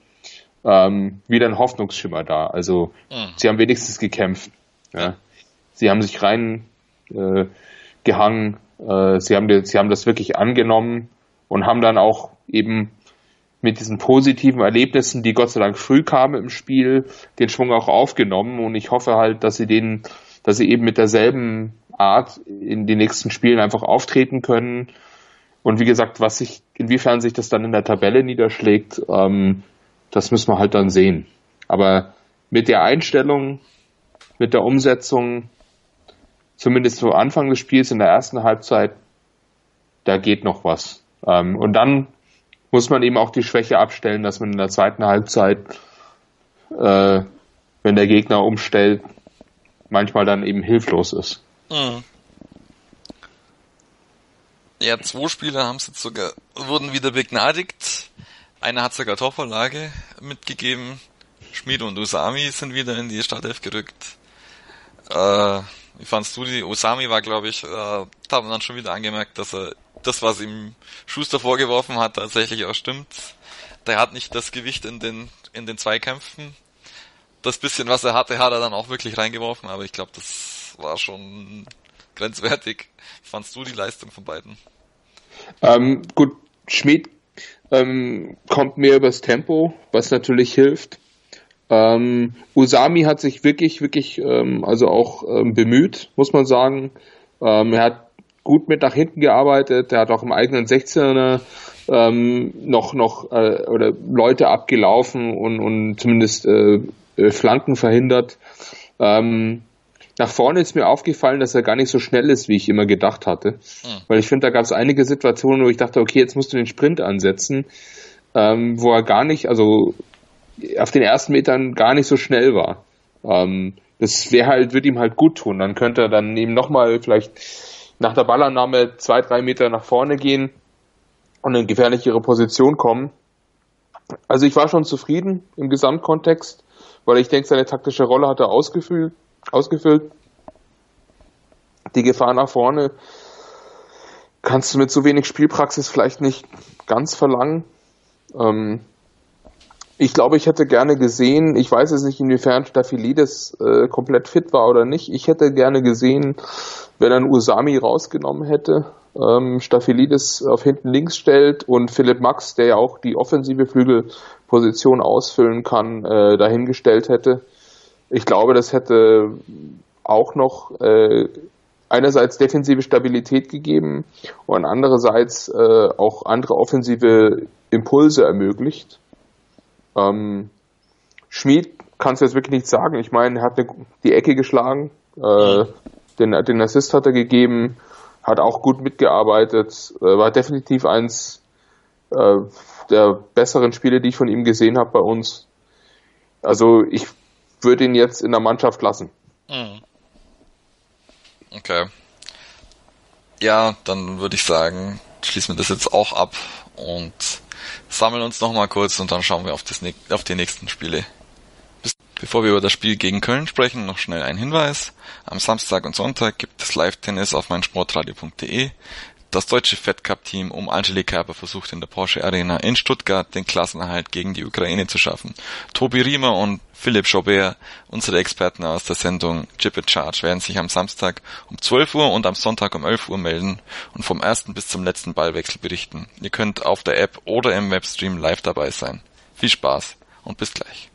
ähm, wieder ein Hoffnungsschimmer da. Also mhm. sie haben wenigstens gekämpft. Ja. Sie haben sich rein äh, gehangen, äh, sie, haben, sie haben das wirklich angenommen und haben dann auch eben mit diesen positiven Erlebnissen, die Gott sei Dank früh kamen im Spiel, den Schwung auch aufgenommen und ich hoffe halt, dass sie den, dass sie eben mit derselben Art in den nächsten Spielen einfach auftreten können. Und wie gesagt, was sich, inwiefern sich das dann in der Tabelle niederschlägt, ähm, das müssen wir halt dann sehen. Aber mit der Einstellung, mit der Umsetzung, zumindest zu Anfang des Spiels in der ersten Halbzeit, da geht noch was. Ähm, und dann muss man eben auch die Schwäche abstellen, dass man in der zweiten Halbzeit, äh, wenn der Gegner umstellt, manchmal dann eben hilflos ist. Mhm. Ja, zwei Spieler haben es jetzt sogar, wurden wieder begnadigt. Einer hat sogar Torvorlage mitgegeben. Schmid und Usami sind wieder in die Startelf gerückt. Äh, wie fandst du die? Usami war, glaube ich, äh, da haben dann schon wieder angemerkt, dass er das, was ihm Schuster vorgeworfen hat, tatsächlich auch stimmt. Der hat nicht das Gewicht in den, in den Zweikämpfen. Das bisschen, was er hatte, hat er dann auch wirklich reingeworfen, aber ich glaube, das war schon grenzwertig. Fandst du die Leistung von beiden? Ähm, gut, Schmid ähm, kommt mehr übers Tempo, was natürlich hilft. Ähm, Usami hat sich wirklich, wirklich, ähm, also auch ähm, bemüht, muss man sagen. Ähm, er hat gut mit nach hinten gearbeitet. Er hat auch im eigenen 16er ähm, noch noch äh, oder Leute abgelaufen und, und zumindest äh, äh Flanken verhindert. Ähm, nach vorne ist mir aufgefallen, dass er gar nicht so schnell ist, wie ich immer gedacht hatte. Mhm. Weil ich finde, da gab es einige Situationen, wo ich dachte, okay, jetzt musst du den Sprint ansetzen, ähm, wo er gar nicht, also auf den ersten Metern gar nicht so schnell war. Ähm, das wäre halt, wird ihm halt gut tun. Dann könnte er dann eben nochmal vielleicht nach der Ballannahme zwei, drei Meter nach vorne gehen und in gefährlichere Position kommen. Also ich war schon zufrieden im Gesamtkontext, weil ich denke, seine taktische Rolle hat er ausgefüllt ausgefüllt. Die Gefahr nach vorne kannst du mit so wenig Spielpraxis vielleicht nicht ganz verlangen. Ähm, ich glaube, ich hätte gerne gesehen, ich weiß jetzt nicht, inwiefern Staphylidis äh, komplett fit war oder nicht. Ich hätte gerne gesehen, wenn einen Usami rausgenommen hätte, ähm, Staphylidis auf hinten links stellt und Philipp Max, der ja auch die offensive Flügelposition ausfüllen kann, äh, dahingestellt hätte ich glaube, das hätte auch noch äh, einerseits defensive Stabilität gegeben und andererseits äh, auch andere offensive Impulse ermöglicht. Ähm, Schmid kann es jetzt wirklich nicht sagen. Ich meine, er hat eine, die Ecke geschlagen, äh, den, den Assist hat er gegeben, hat auch gut mitgearbeitet, äh, war definitiv eins äh, der besseren Spiele, die ich von ihm gesehen habe bei uns. Also ich würde ihn jetzt in der Mannschaft lassen. Mhm. Okay. Ja, dann würde ich sagen, schließen wir das jetzt auch ab und sammeln uns nochmal kurz und dann schauen wir auf, das, auf die nächsten Spiele. Bevor wir über das Spiel gegen Köln sprechen, noch schnell ein Hinweis. Am Samstag und Sonntag gibt es Live-Tennis auf meinsportradio.de. Das deutsche Fed Cup Team um Angelique Kerber versucht in der Porsche Arena in Stuttgart den Klassenerhalt gegen die Ukraine zu schaffen. Tobi Riemer und Philipp Schaubert, unsere Experten aus der Sendung Chip in Charge, werden sich am Samstag um 12 Uhr und am Sonntag um 11 Uhr melden und vom ersten bis zum letzten Ballwechsel berichten. Ihr könnt auf der App oder im Webstream live dabei sein. Viel Spaß und bis gleich.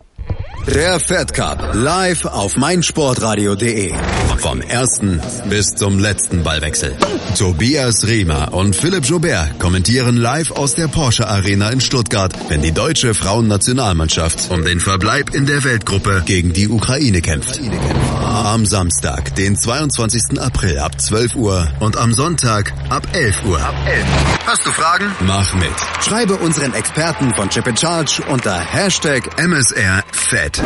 Der Fed Cup live auf meinsportradio.de. Vom ersten bis zum letzten Ballwechsel. Tobias Riemer und Philipp Joubert kommentieren live aus der Porsche Arena in Stuttgart, wenn die deutsche Frauennationalmannschaft um den Verbleib in der Weltgruppe gegen die Ukraine kämpft. Am Samstag, den 22. April ab 12 Uhr und am Sonntag ab 11 Uhr. Hast du Fragen? Mach mit. Schreibe unseren Experten von Chip in Charge unter Hashtag MSR Fed.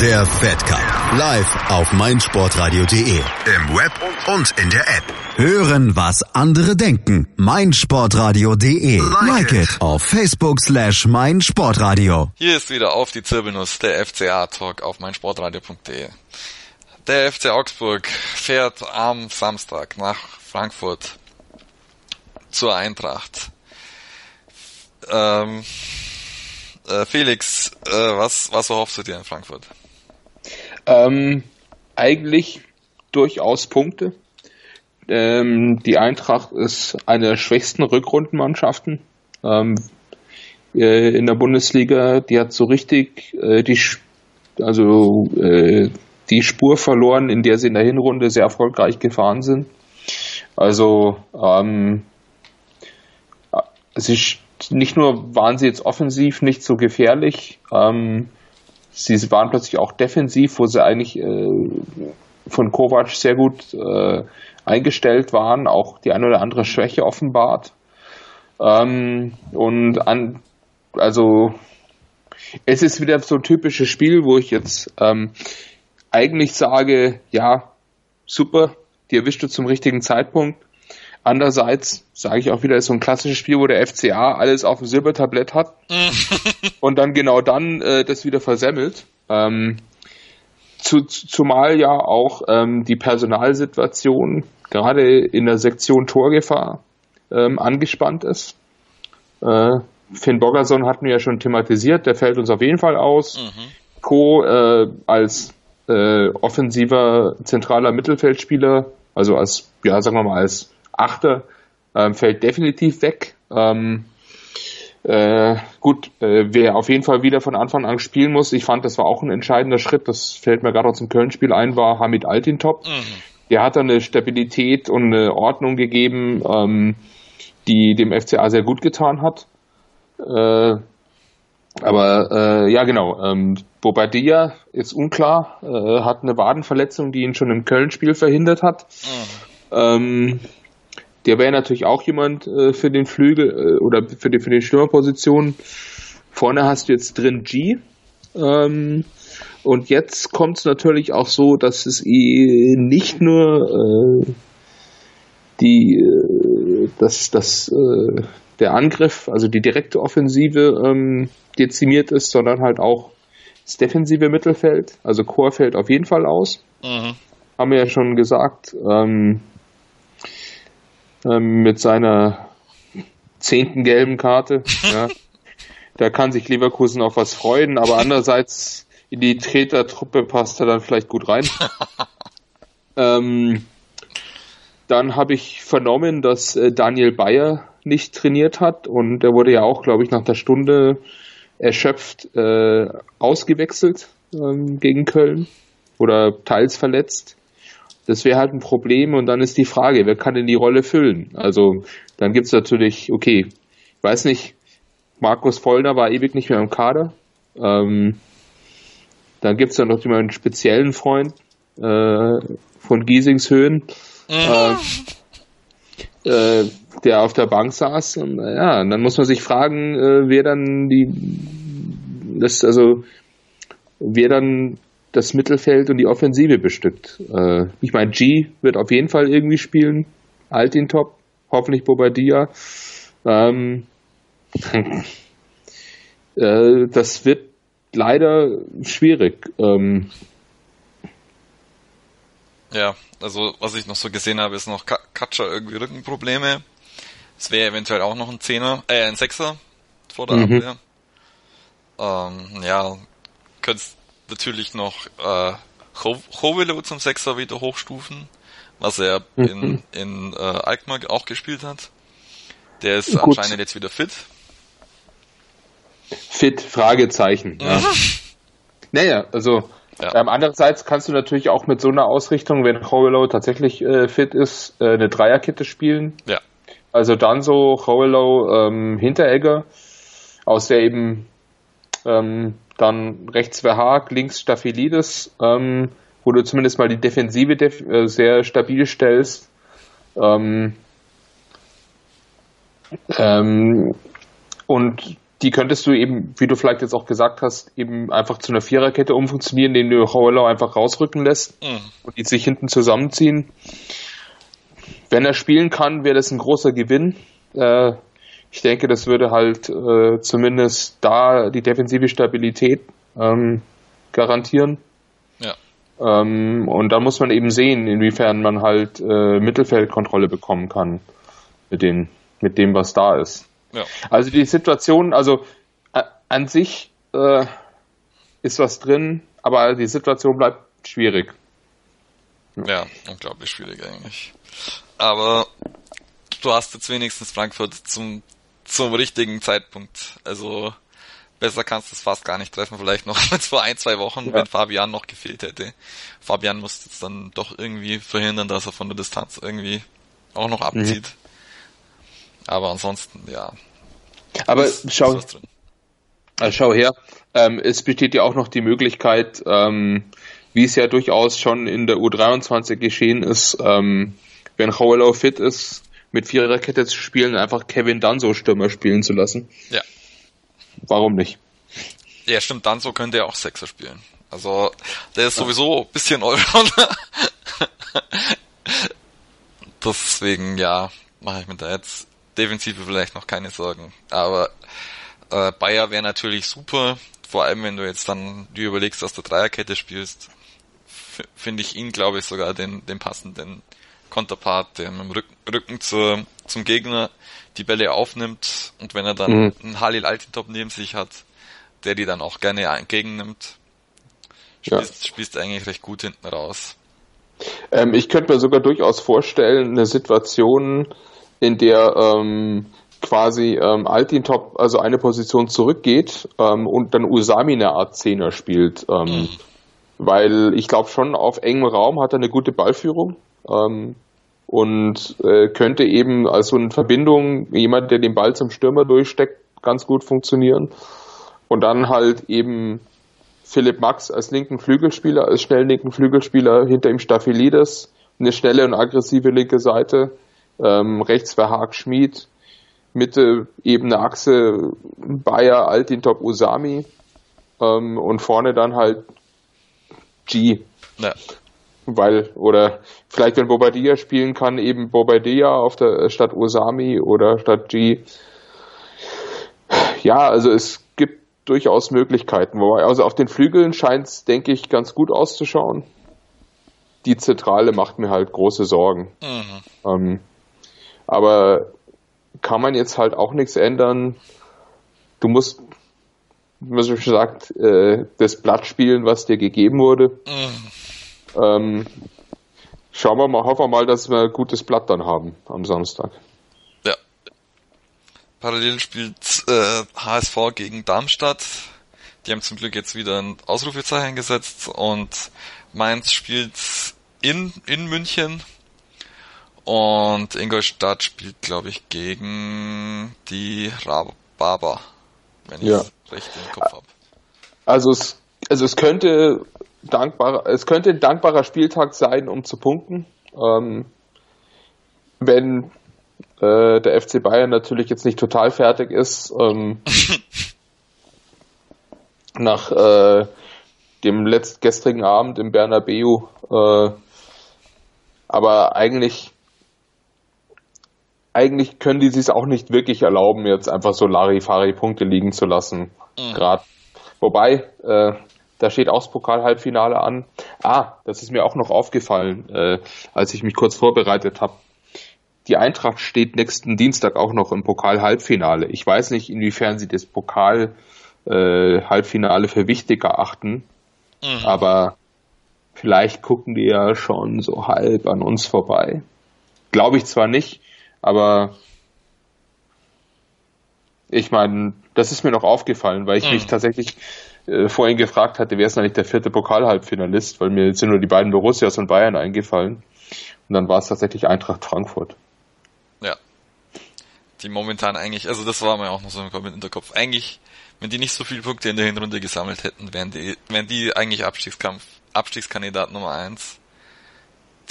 Der Fed Cup. Live auf meinsportradio.de. Im Web und in der App. Hören, was andere denken. meinsportradio.de. Like it auf Facebook slash meinsportradio. Hier ist wieder auf die Zirbelnuss der FCA-Talk auf meinsportradio.de. Der FC Augsburg fährt am Samstag nach Frankfurt zur Eintracht. Ähm, äh, Felix, äh, was, was erhoffst du dir in Frankfurt? Ähm, eigentlich durchaus Punkte. Ähm, die Eintracht ist eine der schwächsten Rückrundenmannschaften ähm, äh, in der Bundesliga. Die hat so richtig äh, die, also äh, die Spur verloren, in der sie in der Hinrunde sehr erfolgreich gefahren sind. Also ähm, sie nicht nur waren sie jetzt offensiv nicht so gefährlich, ähm, sie waren plötzlich auch defensiv, wo sie eigentlich äh, von Kovac sehr gut äh, eingestellt waren, auch die eine oder andere Schwäche offenbart. Ähm, und an, also es ist wieder so ein typisches Spiel, wo ich jetzt ähm, eigentlich sage, ja, super, die erwischt du zum richtigen Zeitpunkt. Andererseits sage ich auch wieder, ist so ein klassisches Spiel, wo der FCA alles auf dem Silbertablett hat und dann genau dann äh, das wieder versemmelt. Ähm, zu, zumal ja auch ähm, die Personalsituation gerade in der Sektion Torgefahr ähm, angespannt ist. Äh, Finn Boggerson hatten wir ja schon thematisiert, der fällt uns auf jeden Fall aus. Mhm. Co äh, als äh, offensiver zentraler Mittelfeldspieler, also als, ja, sagen wir mal, als Achter, ähm, fällt definitiv weg. Ähm, äh, gut, äh, wer auf jeden Fall wieder von Anfang an spielen muss, ich fand, das war auch ein entscheidender Schritt, das fällt mir gerade aus dem Köln-Spiel ein, war Hamid Altintop. Mhm. Der hat dann eine Stabilität und eine Ordnung gegeben, ähm, die dem FCA sehr gut getan hat. Äh, aber äh, ja, genau. Ähm, Bobadilla ist unklar, äh, hat eine Wadenverletzung, die ihn schon im Köln-Spiel verhindert hat. Mhm. Ähm, der wäre natürlich auch jemand äh, für den Flügel äh, oder für die, für die Stürmerposition. Vorne hast du jetzt drin G. Ähm, und jetzt kommt es natürlich auch so, dass es nicht nur äh, die, äh, dass, dass äh, der Angriff, also die direkte Offensive ähm, dezimiert ist, sondern halt auch das defensive Mittelfeld. Also Chor fällt auf jeden Fall aus. Mhm. Haben wir ja schon gesagt. Ähm, ähm, mit seiner zehnten gelben Karte. Ja. da kann sich Leverkusen auf was freuen, aber andererseits in die Tretertruppe passt er dann vielleicht gut rein. ähm, dann habe ich vernommen, dass äh, Daniel Bayer nicht trainiert hat und er wurde ja auch, glaube ich, nach der Stunde erschöpft äh, ausgewechselt ähm, gegen Köln oder teils verletzt. Das wäre halt ein Problem und dann ist die Frage, wer kann denn die Rolle füllen? Also dann gibt's natürlich, okay, ich weiß nicht, Markus Vollner war ewig nicht mehr im Kader. Ähm, dann gibt's dann noch einen speziellen Freund äh, von Giesingshöhen, mhm. äh, äh, der auf der Bank saß. Und ja, dann muss man sich fragen, äh, wer dann die das, also wer dann das Mittelfeld und die Offensive bestückt. Äh, ich meine, G wird auf jeden Fall irgendwie spielen. Altin Top, hoffentlich Bobadilla. Ähm, äh, das wird leider schwierig. Ähm, ja, also was ich noch so gesehen habe, ist noch Katscher irgendwie Rückenprobleme. Es wäre eventuell auch noch ein Zehner, äh, ein Sechser vor der mhm. Abwehr. Ähm, ja, könntest natürlich noch äh, Chovelo zum Sechser wieder hochstufen, was er mhm. in, in äh, Alkmaar auch gespielt hat. Der ist Gut. anscheinend jetzt wieder fit. Fit, Fragezeichen. Ja. Naja, also ja. ähm, andererseits kannst du natürlich auch mit so einer Ausrichtung, wenn Howellow tatsächlich äh, fit ist, äh, eine Dreierkette spielen. Ja. Also dann so Howellow, ähm, Hinteregger, aus der eben ähm, dann rechts Verhaag, links Staphylidis, ähm, wo du zumindest mal die Defensive def äh, sehr stabil stellst. Ähm, ähm, und die könntest du eben, wie du vielleicht jetzt auch gesagt hast, eben einfach zu einer Viererkette umfunktionieren, den du Heuler einfach rausrücken lässt mhm. und die sich hinten zusammenziehen. Wenn er spielen kann, wäre das ein großer Gewinn. Äh, ich denke, das würde halt äh, zumindest da die defensive Stabilität ähm, garantieren. Ja. Ähm, und da muss man eben sehen, inwiefern man halt äh, Mittelfeldkontrolle bekommen kann mit, den, mit dem, was da ist. Ja. Also die Situation, also äh, an sich äh, ist was drin, aber die Situation bleibt schwierig. Ja, unglaublich schwierig eigentlich. Aber du hast jetzt wenigstens Frankfurt zum, zum richtigen Zeitpunkt. Also besser kannst du es fast gar nicht treffen, vielleicht noch als vor ein, zwei Wochen, ja. wenn Fabian noch gefehlt hätte. Fabian musste jetzt dann doch irgendwie verhindern, dass er von der Distanz irgendwie auch noch abzieht. Mhm. Aber ansonsten, ja. Aber schau, also schau her, ähm, es besteht ja auch noch die Möglichkeit, ähm, wie es ja durchaus schon in der U23 geschehen ist, ähm, wenn Howellow fit ist, mit Viererkette zu spielen, einfach Kevin Danso Stürmer spielen zu lassen. Ja. Warum nicht? Ja, stimmt, Danso könnte ja auch Sechser spielen. Also, der ist sowieso ein bisschen Allrounder. Deswegen, ja, mache ich mir da jetzt Defensive vielleicht noch keine Sorgen. Aber äh, Bayer wäre natürlich super, vor allem wenn du jetzt dann dir überlegst, dass du Dreierkette spielst, finde ich ihn, glaube ich, sogar den, den passenden Konterpart, der mit dem Rücken, Rücken zur, zum Gegner die Bälle aufnimmt und wenn er dann mhm. einen Halil Altintop neben sich hat, der die dann auch gerne entgegennimmt, spielst, ja. spielst eigentlich recht gut hinten raus. Ähm, ich könnte mir sogar durchaus vorstellen, eine Situation, in der ähm, quasi ähm, Altintop also eine Position zurückgeht ähm, und dann Usami eine Art Zehner spielt. Ähm, mhm. Weil ich glaube schon, auf engem Raum hat er eine gute Ballführung ähm, und äh, könnte eben als so eine Verbindung, jemand, der den Ball zum Stürmer durchsteckt, ganz gut funktionieren. Und dann halt eben Philipp Max als linken Flügelspieler, als schnellen linken Flügelspieler, hinter ihm Staphylidis, eine schnelle und aggressive linke Seite ähm, rechts war Haag Schmid, Mitte ebene Achse Bayer, Altintop, Usami ähm, und vorne dann halt G. Ja. Weil, oder vielleicht wenn Bobadilla spielen kann, eben Bobadilla auf der statt Usami oder statt G. Ja, also es gibt durchaus Möglichkeiten. Wobei, also auf den Flügeln scheint es, denke ich, ganz gut auszuschauen. Die Zentrale macht mir halt große Sorgen. Mhm. Ähm, aber kann man jetzt halt auch nichts ändern. Du musst, wie schon gesagt, äh, das Blatt spielen, was dir gegeben wurde. Mhm. Ähm, schauen wir mal, hoffen wir mal, dass wir ein gutes Blatt dann haben am Samstag. Ja. Parallel spielt äh, HSV gegen Darmstadt. Die haben zum Glück jetzt wieder ein Ausrufezeichen gesetzt und Mainz spielt in, in München und Ingolstadt spielt, glaube ich, gegen die Rhabarber, wenn ich es recht im Kopf habe. Also es, also es könnte dankbar, es könnte ein dankbarer Spieltag sein, um zu punkten. Ähm, wenn äh, der FC Bayern natürlich jetzt nicht total fertig ist. Ähm, nach äh, dem letztgestrigen Abend im Bernabeu. Äh, aber eigentlich eigentlich können die sich auch nicht wirklich erlauben, jetzt einfach so Larifari-Punkte liegen zu lassen. Mhm. Gerade. Wobei, äh, da steht auch das Pokal-Halbfinale an. Ah, das ist mir auch noch aufgefallen, äh, als ich mich kurz vorbereitet habe. Die Eintracht steht nächsten Dienstag auch noch im Pokal-Halbfinale. Ich weiß nicht, inwiefern sie das Pokal-Halbfinale äh, für wichtig erachten, mhm. aber vielleicht gucken die ja schon so halb an uns vorbei. Glaube ich zwar nicht, aber ich meine, das ist mir noch aufgefallen, weil ich mhm. mich tatsächlich äh, vorhin gefragt hatte, wer ist eigentlich der vierte Pokalhalbfinalist, weil mir sind nur die beiden Borussias und Bayern eingefallen. Und dann war es tatsächlich Eintracht Frankfurt. Ja. Die momentan eigentlich, also das war mir auch noch so im Hinterkopf. Eigentlich, wenn die nicht so viele Punkte in der Hinrunde gesammelt hätten, wären die, wären die eigentlich Abstiegskampf, Abstiegskandidat Nummer eins.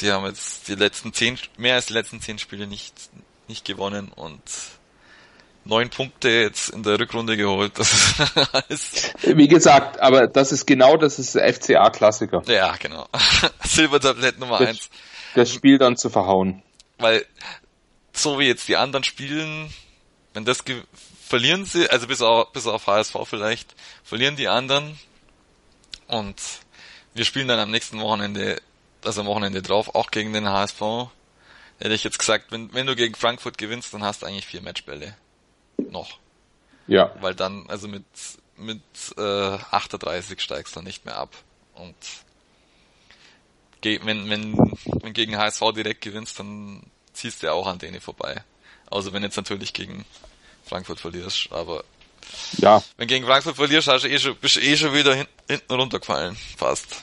Die haben jetzt die letzten zehn, mehr als die letzten zehn Spiele nicht, nicht gewonnen und neun Punkte jetzt in der Rückrunde geholt. Das ist. Wie gesagt, aber das ist genau das ist der FCA-Klassiker. Ja, genau. Silbertablett Nummer das, eins. Das Spiel dann zu verhauen. Weil, so wie jetzt die anderen spielen, wenn das verlieren sie, also bis auf, bis auf HSV vielleicht, verlieren die anderen und wir spielen dann am nächsten Wochenende, also am Wochenende drauf, auch gegen den HSV. Hätte ich jetzt gesagt, wenn, wenn du gegen Frankfurt gewinnst, dann hast du eigentlich vier Matchbälle noch. Ja. Weil dann, also mit, mit äh, 38 steigst du nicht mehr ab. Und wenn, wenn, wenn gegen HSV direkt gewinnst, dann ziehst du ja auch an denen vorbei. Also wenn jetzt natürlich gegen Frankfurt verlierst, aber ja. wenn gegen Frankfurt verlierst, hast du eh schon, bist du eh schon wieder hin, hinten runtergefallen, fast.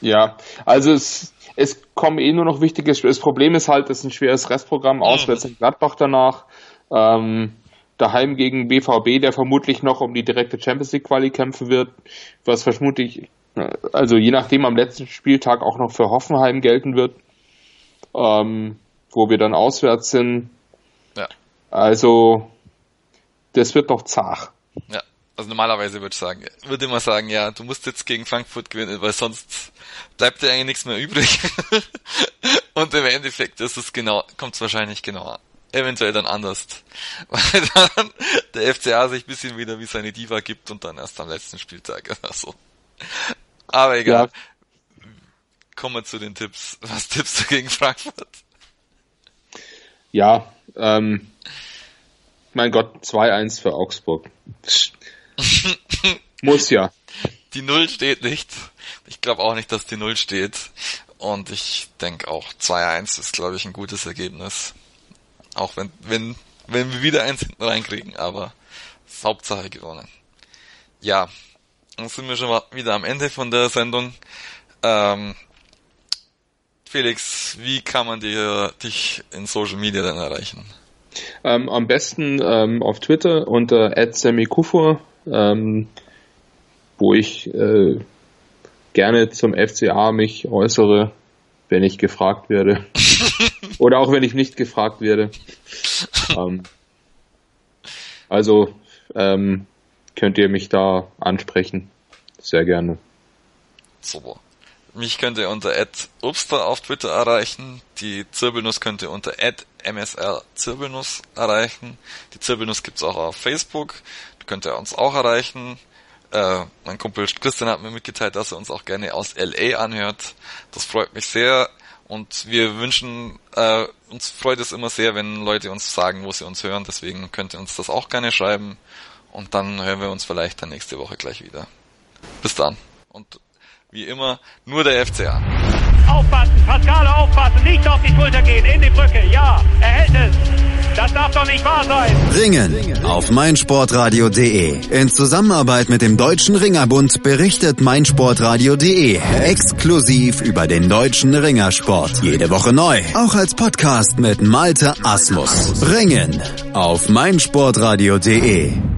Ja, also es, es kommen eh nur noch wichtige, das Problem ist halt, es ist ein schweres Restprogramm, auswärts in Gladbach danach. Ähm, daheim gegen BVB, der vermutlich noch um die direkte Champions League Quali kämpfen wird, was vermutlich, also je nachdem am letzten Spieltag auch noch für Hoffenheim gelten wird, ähm, wo wir dann auswärts sind. Ja. Also, das wird doch zart. Ja. Also normalerweise würde ich sagen, würde immer sagen, ja, du musst jetzt gegen Frankfurt gewinnen, weil sonst bleibt dir eigentlich nichts mehr übrig. Und im Endeffekt ist es genau, kommt es wahrscheinlich genau eventuell dann anders. Weil dann der FCA sich ein bisschen wieder wie seine Diva gibt und dann erst am letzten Spieltag oder so. Aber egal. Ja. Kommen wir zu den Tipps. Was tippst du gegen Frankfurt? Ja, ähm, mein Gott, 2-1 für Augsburg. Muss ja. Die Null steht nicht. Ich glaube auch nicht, dass die Null steht. Und ich denke auch 2-1 ist, glaube ich, ein gutes Ergebnis. Auch wenn, wenn, wenn wir wieder eins hinten reinkriegen, aber Hauptsache gewonnen. Ja, dann sind wir schon mal wieder am Ende von der Sendung. Ähm, Felix, wie kann man dir, dich in Social Media denn erreichen? Ähm, am besten ähm, auf Twitter unter @semikufur, ähm, wo ich äh, gerne zum FCA mich äußere wenn ich gefragt werde. Oder auch wenn ich nicht gefragt werde. Ähm, also ähm, könnt ihr mich da ansprechen. Sehr gerne. Super. Mich könnt ihr unter @obster auf Twitter erreichen. Die Zirbelnuss könnt ihr unter @msr_zirbelnuss erreichen. Die Zirbelnuss gibt's auch auf Facebook. Da könnt ihr uns auch erreichen. Äh, mein Kumpel Christian hat mir mitgeteilt, dass er uns auch gerne aus LA anhört. Das freut mich sehr. Und wir wünschen, äh, uns freut es immer sehr, wenn Leute uns sagen, wo sie uns hören. Deswegen könnt ihr uns das auch gerne schreiben. Und dann hören wir uns vielleicht dann nächste Woche gleich wieder. Bis dann. Und wie immer, nur der FCA. Aufpassen, Pascale aufpassen, nicht auf die Schulter gehen, in die Brücke, ja, er hält es. Das darf doch nicht wahr sein. Ringen auf meinsportradio.de. In Zusammenarbeit mit dem Deutschen Ringerbund berichtet meinsportradio.de exklusiv über den deutschen Ringersport. Jede Woche neu. Auch als Podcast mit Malte Asmus. Ringen auf meinsportradio.de.